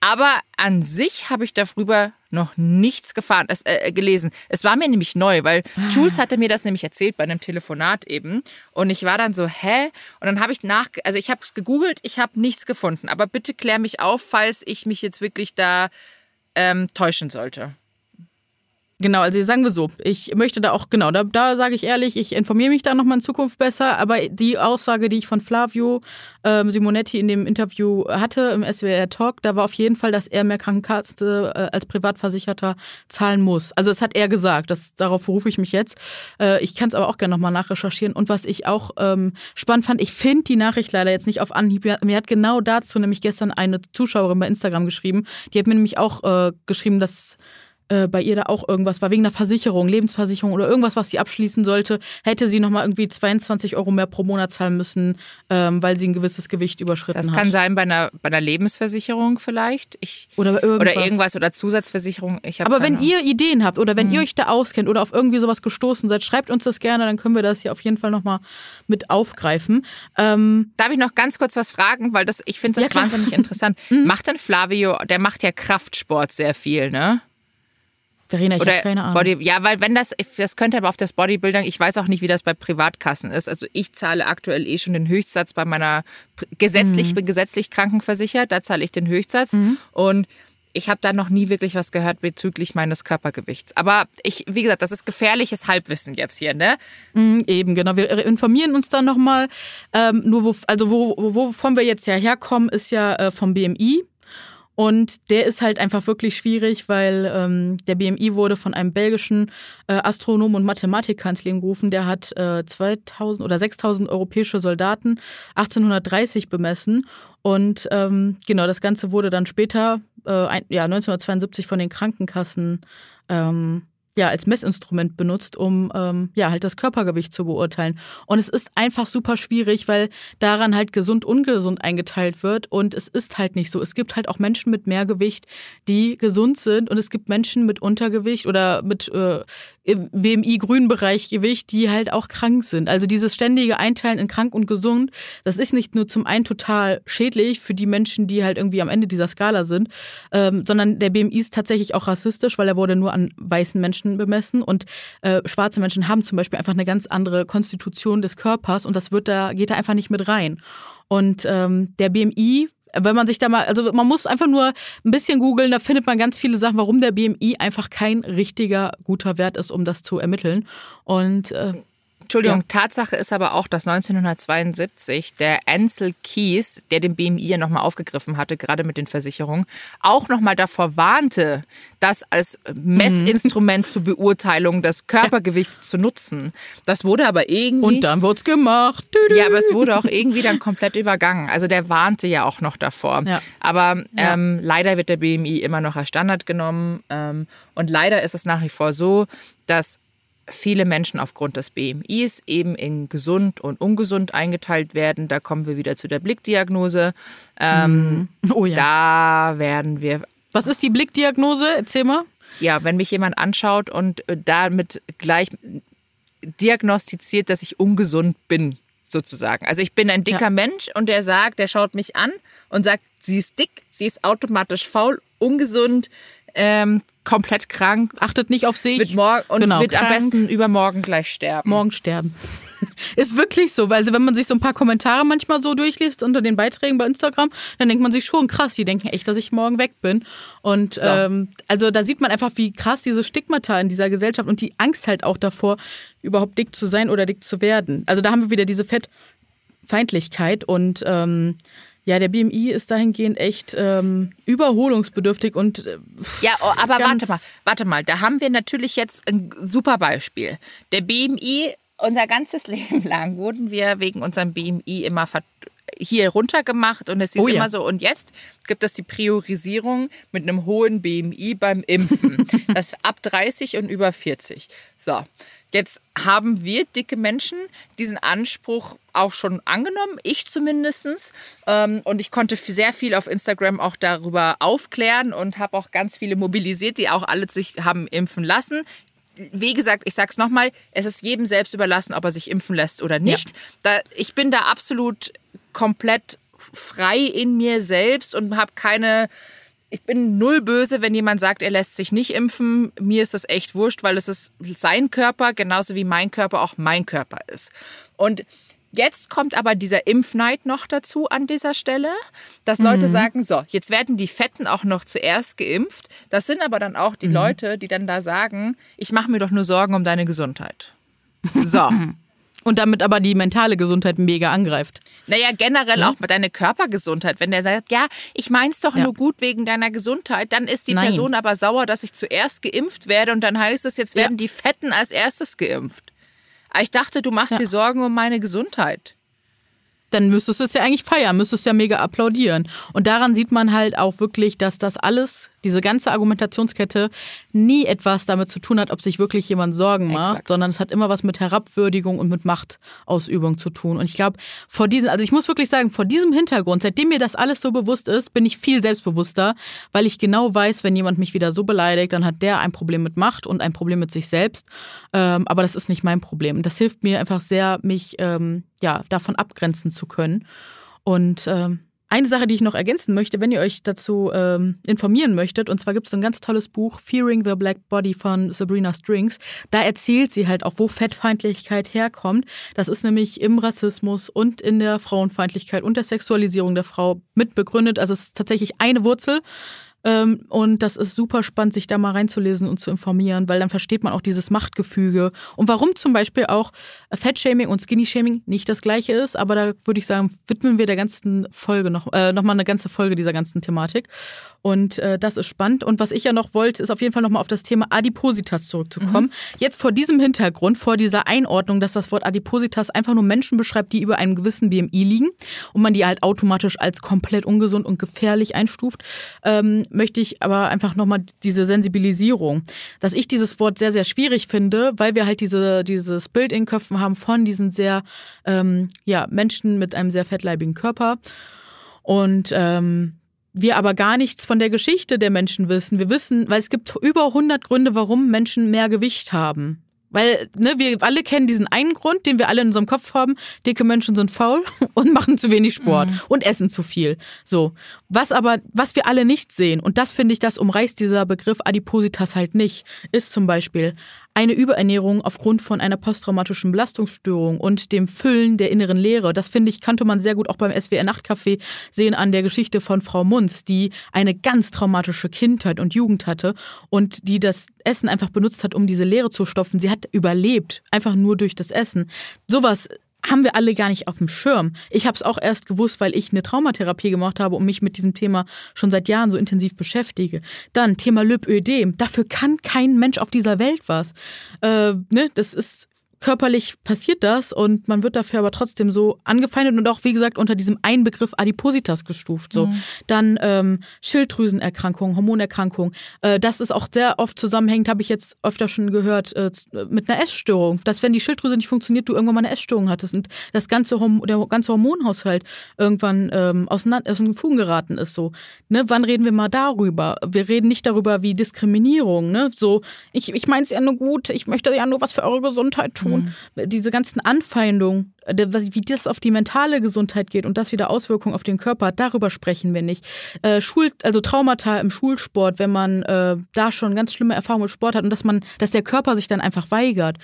Aber an sich habe ich darüber noch nichts gefahren, es, äh, gelesen. Es war mir nämlich neu, weil ah. Jules hatte mir das nämlich erzählt bei einem Telefonat eben. Und ich war dann so, hä? Und dann habe ich nach, also ich habe es gegoogelt, ich habe nichts gefunden. Aber bitte klär mich auf, falls ich mich jetzt wirklich da ähm, täuschen sollte. Genau, also sagen wir so, ich möchte da auch, genau, da, da sage ich ehrlich, ich informiere mich da nochmal in Zukunft besser, aber die Aussage, die ich von Flavio ähm, Simonetti in dem Interview hatte im SWR Talk, da war auf jeden Fall, dass er mehr Krankenkasse äh, als Privatversicherter zahlen muss. Also das hat er gesagt, das, darauf berufe ich mich jetzt. Äh, ich kann es aber auch gerne nochmal nachrecherchieren und was ich auch ähm, spannend fand, ich finde die Nachricht leider jetzt nicht auf Anhieb, mir hat genau dazu nämlich gestern eine Zuschauerin bei Instagram geschrieben, die hat mir nämlich auch äh, geschrieben, dass äh, bei ihr da auch irgendwas war, wegen einer Versicherung, Lebensversicherung oder irgendwas, was sie abschließen sollte, hätte sie nochmal irgendwie 22 Euro mehr pro Monat zahlen müssen, ähm, weil sie ein gewisses Gewicht überschritten hat. Das kann sein bei einer, bei einer Lebensversicherung vielleicht. Ich, oder irgendwas. Oder irgendwas oder Zusatzversicherung. Ich Aber wenn ihr Ideen habt oder wenn hm. ihr euch da auskennt oder auf irgendwie sowas gestoßen seid, schreibt uns das gerne, dann können wir das hier auf jeden Fall nochmal mit aufgreifen. Ähm, Darf ich noch ganz kurz was fragen, weil das, ich finde das ja, wahnsinnig interessant. Mhm. *laughs* Macht denn Flavio, der macht ja Kraftsport sehr viel, ne? Verena, ich habe keine Ahnung. Body, ja, weil wenn das, das könnte aber auf das Bodybuilding, ich weiß auch nicht, wie das bei Privatkassen ist. Also ich zahle aktuell eh schon den Höchstsatz bei meiner gesetzlich, mhm. gesetzlich krankenversichert, da zahle ich den Höchstsatz. Mhm. Und ich habe da noch nie wirklich was gehört bezüglich meines Körpergewichts. Aber ich, wie gesagt, das ist gefährliches Halbwissen jetzt hier, ne? Mhm, eben, genau. Wir informieren uns dann nochmal. Ähm, nur wo, also wo, wovon wir jetzt ja herkommen, ist ja äh, vom BMI. Und der ist halt einfach wirklich schwierig, weil ähm, der BMI wurde von einem belgischen äh, Astronom und Mathematiker ins Leben gerufen. Der hat äh, 2000 oder 6000 europäische Soldaten 1830 bemessen. Und ähm, genau, das Ganze wurde dann später, äh, ein, ja, 1972 von den Krankenkassen ähm, ja, als Messinstrument benutzt, um ähm, ja halt das Körpergewicht zu beurteilen. Und es ist einfach super schwierig, weil daran halt gesund, ungesund eingeteilt wird. Und es ist halt nicht so. Es gibt halt auch Menschen mit Mehrgewicht, die gesund sind, und es gibt Menschen mit Untergewicht oder mit äh, im BMI-Grünbereich Gewicht, die halt auch krank sind. Also dieses ständige Einteilen in krank und gesund, das ist nicht nur zum einen total schädlich für die Menschen, die halt irgendwie am Ende dieser Skala sind, ähm, sondern der BMI ist tatsächlich auch rassistisch, weil er wurde nur an weißen Menschen bemessen und äh, schwarze Menschen haben zum Beispiel einfach eine ganz andere Konstitution des Körpers und das wird da, geht da einfach nicht mit rein. Und ähm, der BMI wenn man sich da mal, also man muss einfach nur ein bisschen googeln, da findet man ganz viele Sachen, warum der BMI einfach kein richtiger guter Wert ist, um das zu ermitteln. Und äh, Entschuldigung, ja. Tatsache ist aber auch, dass 1972 der Ansel Keys, der den BMI ja nochmal aufgegriffen hatte, gerade mit den Versicherungen, auch nochmal davor warnte, das als Messinstrument mhm. zur Beurteilung des Körpergewichts ja. zu nutzen. Das wurde aber irgendwie. Und dann wurde es gemacht. Ja, aber es wurde auch irgendwie dann *laughs* komplett übergangen. Also der warnte ja auch noch davor. Ja. Aber ähm, leider wird der BMI immer noch als Standard genommen. Ähm, und leider ist es nach wie vor so, dass viele Menschen aufgrund des BMIs eben in gesund und ungesund eingeteilt werden. Da kommen wir wieder zu der Blickdiagnose. Ähm, mhm. oh ja. Da werden wir. Was ist die Blickdiagnose? Erzähl mal. Ja, wenn mich jemand anschaut und äh, damit gleich diagnostiziert, dass ich ungesund bin, sozusagen. Also ich bin ein dicker ja. Mensch und der sagt, der schaut mich an und sagt, sie ist dick, sie ist automatisch faul, ungesund, ähm, komplett krank. Achtet nicht auf sich. Wird und genau, wird krank. am besten übermorgen gleich sterben. Morgen sterben. *laughs* Ist wirklich so, weil wenn man sich so ein paar Kommentare manchmal so durchliest unter den Beiträgen bei Instagram, dann denkt man sich schon krass, die denken echt, dass ich morgen weg bin. Und so. ähm, also da sieht man einfach, wie krass diese Stigmata in dieser Gesellschaft und die Angst halt auch davor, überhaupt dick zu sein oder dick zu werden. Also da haben wir wieder diese Fettfeindlichkeit und ähm, ja, der BMI ist dahingehend echt ähm, überholungsbedürftig und äh, ja, oh, aber warte mal, warte mal, da haben wir natürlich jetzt ein super Beispiel. Der BMI, unser ganzes *laughs* Leben lang wurden wir wegen unserem BMI immer hier runtergemacht und es ist oh, immer ja. so. Und jetzt gibt es die Priorisierung mit einem hohen BMI beim Impfen. *laughs* das ab 30 und über 40. So. Jetzt haben wir dicke Menschen diesen Anspruch auch schon angenommen, ich zumindest. Ähm, und ich konnte sehr viel auf Instagram auch darüber aufklären und habe auch ganz viele mobilisiert, die auch alle sich haben impfen lassen wie gesagt, ich sage es nochmal, es ist jedem selbst überlassen, ob er sich impfen lässt oder nicht. Ja. Da, ich bin da absolut komplett frei in mir selbst und habe keine ich bin null böse, wenn jemand sagt, er lässt sich nicht impfen. Mir ist das echt wurscht, weil es ist sein Körper, genauso wie mein Körper auch mein Körper ist. Und Jetzt kommt aber dieser Impfneid noch dazu an dieser Stelle, dass Leute mhm. sagen, so, jetzt werden die Fetten auch noch zuerst geimpft. Das sind aber dann auch die mhm. Leute, die dann da sagen, ich mache mir doch nur Sorgen um deine Gesundheit. So. *laughs* Und damit aber die mentale Gesundheit mega angreift. Naja, generell ja? auch deine Körpergesundheit. Wenn der sagt, ja, ich mein's doch ja. nur gut wegen deiner Gesundheit, dann ist die Nein. Person aber sauer, dass ich zuerst geimpft werde und dann heißt es, jetzt werden ja. die Fetten als erstes geimpft. Aber ich dachte, du machst dir Sorgen um meine Gesundheit dann müsstest du es ja eigentlich feiern, müsstest du ja mega applaudieren. Und daran sieht man halt auch wirklich, dass das alles, diese ganze Argumentationskette nie etwas damit zu tun hat, ob sich wirklich jemand Sorgen macht, Exakt. sondern es hat immer was mit Herabwürdigung und mit Machtausübung zu tun. Und ich glaube, vor diesem, also ich muss wirklich sagen, vor diesem Hintergrund, seitdem mir das alles so bewusst ist, bin ich viel selbstbewusster, weil ich genau weiß, wenn jemand mich wieder so beleidigt, dann hat der ein Problem mit Macht und ein Problem mit sich selbst. Ähm, aber das ist nicht mein Problem. Das hilft mir einfach sehr, mich ähm, ja, davon abgrenzen zu können. Und ähm, eine Sache, die ich noch ergänzen möchte, wenn ihr euch dazu ähm, informieren möchtet, und zwar gibt es ein ganz tolles Buch, Fearing the Black Body von Sabrina Strings. Da erzählt sie halt auch, wo Fettfeindlichkeit herkommt. Das ist nämlich im Rassismus und in der Frauenfeindlichkeit und der Sexualisierung der Frau mit begründet. Also es ist tatsächlich eine Wurzel. Ähm, und das ist super spannend, sich da mal reinzulesen und zu informieren, weil dann versteht man auch dieses Machtgefüge und warum zum Beispiel auch Fettshaming und Skinny-Shaming nicht das gleiche ist. Aber da würde ich sagen, widmen wir der ganzen Folge noch, äh, noch mal eine ganze Folge dieser ganzen Thematik. Und äh, das ist spannend. Und was ich ja noch wollte, ist auf jeden Fall nochmal auf das Thema Adipositas zurückzukommen. Mhm. Jetzt vor diesem Hintergrund, vor dieser Einordnung, dass das Wort Adipositas einfach nur Menschen beschreibt, die über einem gewissen BMI liegen und man die halt automatisch als komplett ungesund und gefährlich einstuft, ähm, möchte ich aber einfach nochmal diese Sensibilisierung, dass ich dieses Wort sehr, sehr schwierig finde, weil wir halt diese, dieses Bild in Köpfen haben von diesen sehr, ähm, ja, Menschen mit einem sehr fettleibigen Körper. Und ähm, wir aber gar nichts von der Geschichte der Menschen wissen. Wir wissen, weil es gibt über 100 Gründe, warum Menschen mehr Gewicht haben. Weil ne, wir alle kennen diesen einen Grund, den wir alle in unserem Kopf haben. Dicke Menschen sind faul *laughs* und machen zu wenig Sport mhm. und essen zu viel. So. Was aber, was wir alle nicht sehen, und das finde ich, das umreißt dieser Begriff Adipositas halt nicht, ist zum Beispiel eine Überernährung aufgrund von einer posttraumatischen Belastungsstörung und dem Füllen der inneren Leere. Das finde ich, kannte man sehr gut auch beim SWR Nachtcafé sehen an der Geschichte von Frau Munz, die eine ganz traumatische Kindheit und Jugend hatte und die das Essen einfach benutzt hat, um diese Leere zu stopfen. Sie hat überlebt, einfach nur durch das Essen. Sowas haben wir alle gar nicht auf dem Schirm. Ich habe es auch erst gewusst, weil ich eine Traumatherapie gemacht habe und mich mit diesem Thema schon seit Jahren so intensiv beschäftige. Dann Thema Lipödem. Dafür kann kein Mensch auf dieser Welt was. Äh, ne? Das ist körperlich passiert das und man wird dafür aber trotzdem so angefeindet und auch, wie gesagt, unter diesem einen Begriff Adipositas gestuft. So. Mhm. Dann ähm, Schilddrüsenerkrankungen, Hormonerkrankungen. Äh, das ist auch sehr oft zusammenhängend, habe ich jetzt öfter schon gehört, äh, mit einer Essstörung. Dass, wenn die Schilddrüse nicht funktioniert, du irgendwann mal eine Essstörung hattest und das ganze der ganze Hormonhaushalt irgendwann ähm, auseinander, aus den Fugen geraten ist. So. Ne? Wann reden wir mal darüber? Wir reden nicht darüber, wie Diskriminierung. Ne? So, ich, ich meine es ja nur gut, ich möchte ja nur was für eure Gesundheit tun tun. Mhm. Diese ganzen Anfeindungen, wie das auf die mentale Gesundheit geht und das wieder Auswirkungen auf den Körper hat, darüber sprechen wir nicht. Äh, Schul, also Traumata im Schulsport, wenn man äh, da schon ganz schlimme Erfahrungen mit Sport hat und dass man, dass der Körper sich dann einfach weigert.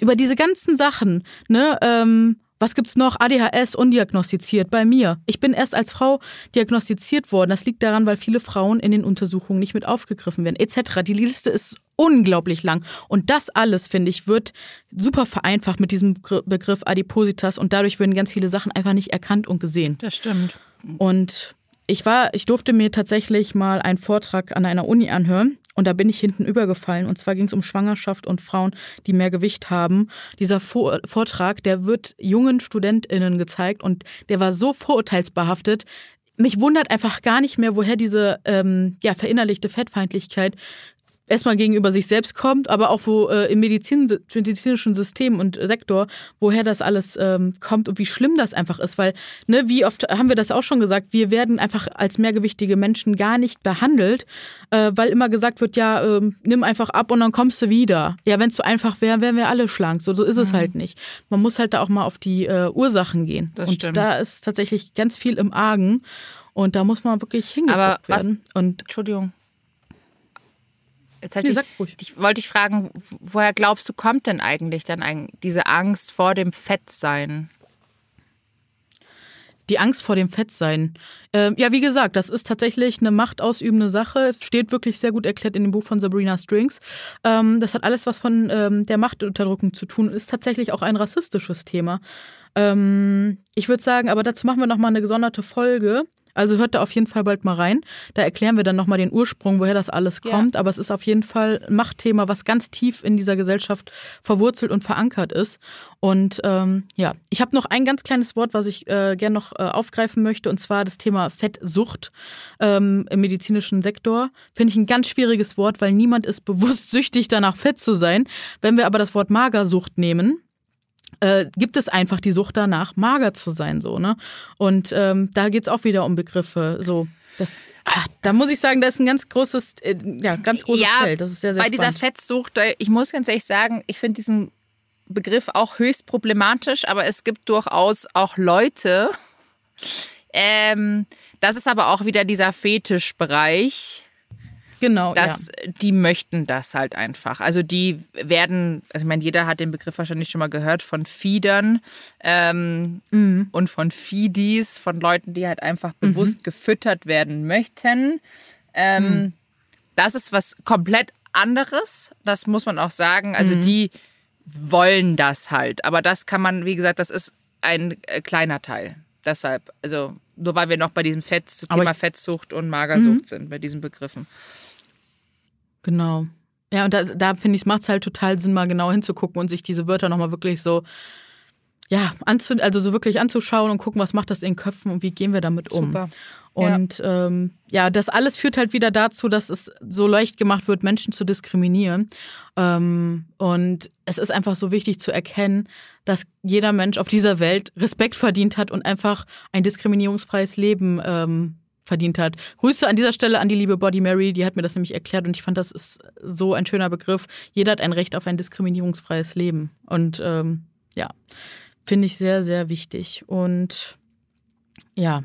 Über diese ganzen Sachen, ne, ähm, was gibt's noch? ADHS undiagnostiziert bei mir. Ich bin erst als Frau diagnostiziert worden. Das liegt daran, weil viele Frauen in den Untersuchungen nicht mit aufgegriffen werden, etc. Die Liste ist unglaublich lang. Und das alles, finde ich, wird super vereinfacht mit diesem Begriff Adipositas und dadurch werden ganz viele Sachen einfach nicht erkannt und gesehen. Das stimmt. Und ich war, ich durfte mir tatsächlich mal einen Vortrag an einer Uni anhören und da bin ich hinten übergefallen. Und zwar ging es um Schwangerschaft und Frauen, die mehr Gewicht haben. Dieser Vortrag, der wird jungen StudentInnen gezeigt und der war so vorurteilsbehaftet. Mich wundert einfach gar nicht mehr, woher diese ähm, ja, verinnerlichte Fettfeindlichkeit erstmal gegenüber sich selbst kommt, aber auch wo äh, im Medizin, medizinischen System und Sektor, woher das alles ähm, kommt und wie schlimm das einfach ist, weil, ne, wie oft haben wir das auch schon gesagt, wir werden einfach als mehrgewichtige Menschen gar nicht behandelt, äh, weil immer gesagt wird, ja, äh, nimm einfach ab und dann kommst du wieder. Ja, wenn es so einfach wäre, wären wir alle schlank. So, so ist mhm. es halt nicht. Man muss halt da auch mal auf die äh, Ursachen gehen. Das und stimmt. da ist tatsächlich ganz viel im Argen. Und da muss man wirklich hingeguckt werden. Und Entschuldigung. Jetzt halt ich, ich, wollte ich fragen, woher glaubst du, kommt denn eigentlich dann ein, diese Angst vor dem Fettsein? Die Angst vor dem Fettsein. Ähm, ja, wie gesagt, das ist tatsächlich eine machtausübende Sache. Steht wirklich sehr gut erklärt in dem Buch von Sabrina Strings. Ähm, das hat alles was von ähm, der Machtunterdrückung zu tun. Ist tatsächlich auch ein rassistisches Thema. Ähm, ich würde sagen, aber dazu machen wir nochmal eine gesonderte Folge. Also hört da auf jeden Fall bald mal rein. Da erklären wir dann nochmal den Ursprung, woher das alles kommt. Ja. Aber es ist auf jeden Fall ein Machtthema, was ganz tief in dieser Gesellschaft verwurzelt und verankert ist. Und ähm, ja, ich habe noch ein ganz kleines Wort, was ich äh, gerne noch äh, aufgreifen möchte, und zwar das Thema Fettsucht ähm, im medizinischen Sektor. Finde ich ein ganz schwieriges Wort, weil niemand ist bewusst *laughs* süchtig danach, fett zu sein. Wenn wir aber das Wort Magersucht nehmen, äh, gibt es einfach die Sucht danach, mager zu sein, so, ne? Und ähm, da geht es auch wieder um Begriffe, so. Das, ach, da muss ich sagen, da ist ein ganz großes, äh, ja, ganz großes ja, Feld. Das ist sehr, sehr bei spannend. dieser Fettsucht, äh, ich muss ganz ehrlich sagen, ich finde diesen Begriff auch höchst problematisch, aber es gibt durchaus auch Leute, *laughs* ähm, das ist aber auch wieder dieser Fetischbereich, Genau. Dass ja. die möchten das halt einfach. Also die werden, also ich meine, jeder hat den Begriff wahrscheinlich schon mal gehört von Feedern ähm, mhm. und von Feedies, von Leuten, die halt einfach mhm. bewusst gefüttert werden möchten. Ähm, mhm. Das ist was komplett anderes. Das muss man auch sagen. Also mhm. die wollen das halt. Aber das kann man, wie gesagt, das ist ein äh, kleiner Teil. Deshalb, also nur weil wir noch bei diesem Fett, Thema Fettsucht und Magersucht mhm. sind, bei diesen Begriffen. Genau. Ja, und da, da finde ich, macht es halt total Sinn, mal genau hinzugucken und sich diese Wörter nochmal wirklich so, ja, anzu, also so wirklich anzuschauen und gucken, was macht das in den Köpfen und wie gehen wir damit um. Super. Und ja. Ähm, ja, das alles führt halt wieder dazu, dass es so leicht gemacht wird, Menschen zu diskriminieren. Ähm, und es ist einfach so wichtig zu erkennen, dass jeder Mensch auf dieser Welt Respekt verdient hat und einfach ein diskriminierungsfreies Leben ähm, verdient hat. Grüße an dieser Stelle an die liebe Body Mary, die hat mir das nämlich erklärt und ich fand, das ist so ein schöner Begriff. Jeder hat ein Recht auf ein diskriminierungsfreies Leben. Und ähm, ja, finde ich sehr, sehr wichtig. Und ja.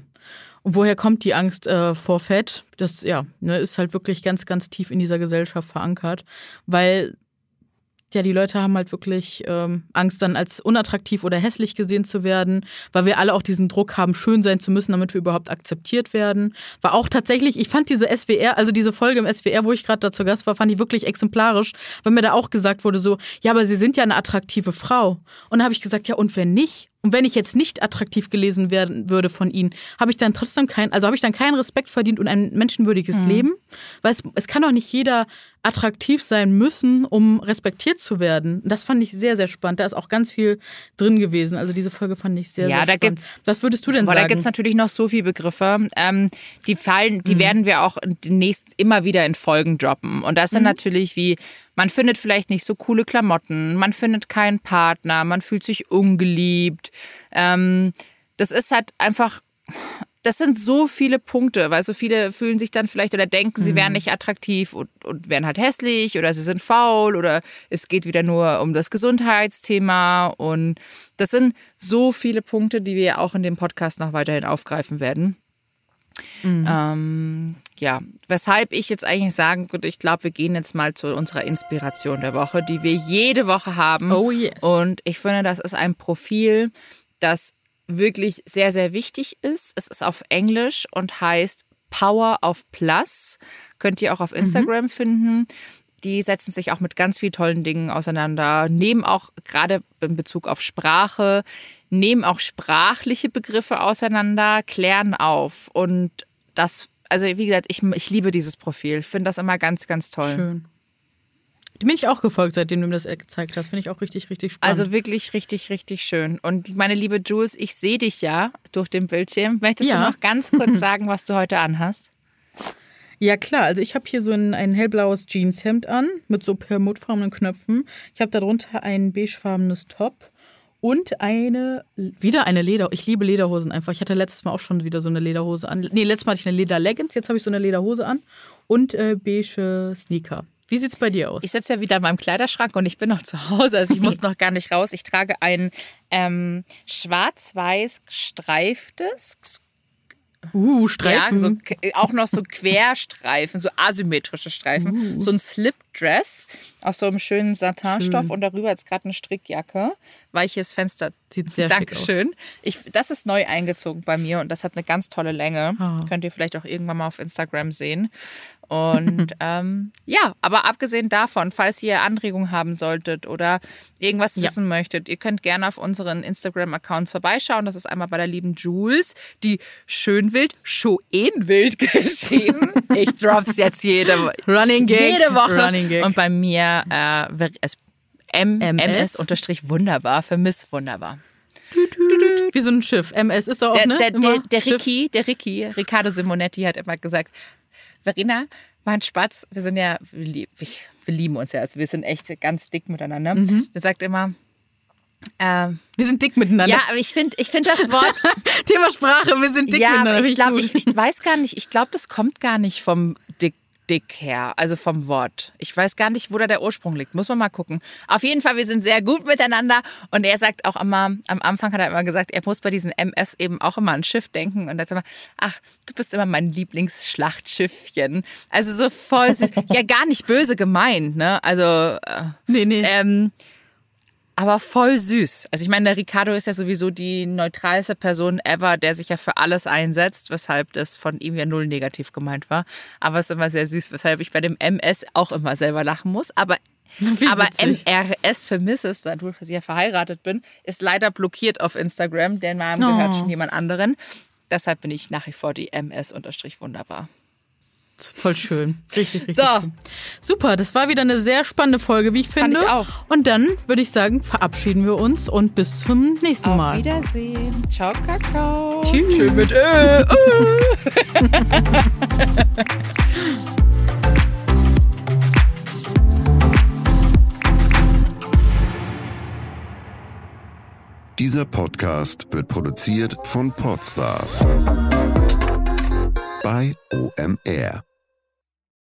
Und woher kommt die Angst äh, vor Fett? Das ja, ne, ist halt wirklich ganz, ganz tief in dieser Gesellschaft verankert, weil ja, die Leute haben halt wirklich ähm, Angst, dann als unattraktiv oder hässlich gesehen zu werden, weil wir alle auch diesen Druck haben, schön sein zu müssen, damit wir überhaupt akzeptiert werden. War auch tatsächlich, ich fand diese SWR, also diese Folge im SWR, wo ich gerade dazu Gast war, fand ich wirklich exemplarisch, weil mir da auch gesagt wurde so, ja, aber Sie sind ja eine attraktive Frau. Und da habe ich gesagt, ja, und wenn nicht? Und wenn ich jetzt nicht attraktiv gelesen werden würde von ihnen, habe ich dann trotzdem kein, also habe ich dann keinen Respekt verdient und ein menschenwürdiges mhm. Leben? Weil es, es kann doch nicht jeder attraktiv sein müssen, um respektiert zu werden. Das fand ich sehr, sehr spannend. Da ist auch ganz viel drin gewesen. Also diese Folge fand ich sehr, ja, sehr da spannend. Gibt's, Was würdest du denn sagen? Da gibt es natürlich noch so viele Begriffe. Ähm, die fallen, die mhm. werden wir auch demnächst immer wieder in Folgen droppen. Und das sind mhm. natürlich wie man findet vielleicht nicht so coole Klamotten, man findet keinen Partner, man fühlt sich ungeliebt. Ähm, das ist halt einfach, das sind so viele Punkte, weil so viele fühlen sich dann vielleicht oder denken, sie wären mhm. nicht attraktiv und, und wären halt hässlich oder sie sind faul oder es geht wieder nur um das Gesundheitsthema. Und das sind so viele Punkte, die wir auch in dem Podcast noch weiterhin aufgreifen werden. Mhm. Ähm, ja, weshalb ich jetzt eigentlich sagen würde, ich glaube, wir gehen jetzt mal zu unserer Inspiration der Woche, die wir jede Woche haben. Oh yes. Und ich finde, das ist ein Profil, das wirklich sehr, sehr wichtig ist. Es ist auf Englisch und heißt Power of Plus. Könnt ihr auch auf mhm. Instagram mhm. finden. Die setzen sich auch mit ganz vielen tollen Dingen auseinander, nehmen auch gerade in Bezug auf Sprache nehmen auch sprachliche Begriffe auseinander, klären auf. Und das, also wie gesagt, ich, ich liebe dieses Profil. Ich finde das immer ganz, ganz toll. Schön. Die bin ich auch gefolgt, seitdem du mir das gezeigt hast. Finde ich auch richtig, richtig spannend. Also wirklich richtig, richtig schön. Und meine liebe Jules, ich sehe dich ja durch den Bildschirm. Möchtest ja. du noch ganz kurz *laughs* sagen, was du heute anhast? Ja, klar. Also ich habe hier so ein, ein hellblaues Jeanshemd an mit so permutfarbenen Knöpfen. Ich habe darunter ein beigefarbenes Top und eine, wieder eine Leder. Ich liebe Lederhosen einfach. Ich hatte letztes Mal auch schon wieder so eine Lederhose an. Nee, letztes Mal hatte ich eine Lederleggings, jetzt habe ich so eine Lederhose an und äh, beige Sneaker. Wie sieht's bei dir aus? Ich sitze ja wieder in meinem Kleiderschrank und ich bin noch zu Hause, also ich muss *laughs* noch gar nicht raus. Ich trage ein ähm, schwarz-weiß gestreiftes Uh, Streifen. Ja, so, auch noch so Querstreifen, so asymmetrische Streifen. Uh. So ein Slip Dress aus so einem schönen Satinstoff Schön. und darüber jetzt gerade eine Strickjacke. Weiches Fenster. Sieht sehr schick aus. Dankeschön. Ich, das ist neu eingezogen bei mir und das hat eine ganz tolle Länge. Ah. Könnt ihr vielleicht auch irgendwann mal auf Instagram sehen. Und *laughs* ähm, ja, aber abgesehen davon, falls ihr Anregungen haben solltet oder irgendwas Ja. wissen möchtet, ihr könnt gerne auf unseren Instagram-Accounts vorbeischauen. Das ist einmal bei der lieben Jules, die Schönwild, Schoenwild *laughs* geschrieben. Ich drop's jetzt jede, Running jede Woche. Running Gag. Und bei mir äh, es- M, MS. Unterstrich wunderbar für Miss Wunderbar. Wie so ein Schiff. MS ist doch auch, Der, ne? der, der, der. Ricky, der Ricky, Riccardo Simonetti hat immer gesagt, Verena, mein Spatz, wir sind ja, wir, lieben uns ja, also wir sind echt ganz dick miteinander. Mhm. Der sagt immer, ähm, Wir sind dick miteinander. ja, aber ich finde ich find das *laughs* Wort, Thema Sprache, wir sind dick ja, miteinander. aber ich gut. ich, ich weiß gar nicht, ich glaube, das kommt gar nicht vom dick, dick her, also vom Wort. Ich weiß gar nicht, wo da der Ursprung liegt. Muss man mal gucken. Auf jeden Fall, wir sind sehr gut miteinander und er sagt auch immer, am Anfang hat er immer gesagt, er muss bei diesen MS eben auch immer an Schiff denken und er sagt immer, ach, du bist immer mein Lieblingsschlachtschiffchen. Also so voll süß. *laughs* ja, gar nicht böse gemeint, ne? Also, äh, nee, nee. ähm, aber voll süß. Also ich meine, der Ricardo ist ja sowieso die neutralste Person ever, der sich ja für alles einsetzt, weshalb das von ihm ja null negativ gemeint war. Aber es ist immer sehr süß, weshalb ich bei dem MS auch immer selber lachen muss. Aber, *laughs* Wie aber witzig. MRS für Mrs., dadurch, dass ich ja verheiratet bin, ist leider blockiert auf Instagram. Der Name Oh. gehört schon jemand anderen. Deshalb bin ich nach wie vor die MS-wunderbar. Voll schön. Richtig, richtig. So. Cool. Super, das war wieder eine sehr spannende Folge, wie ich Fand finde. ich auch. Und dann würde ich sagen, verabschieden wir uns und bis zum nächsten Auf Mal. Wiedersehen. Ciao, Kakao. Tschüss. Tschüss mit Ö. Ö. Dieser Podcast wird produziert von Podstars bei OMR.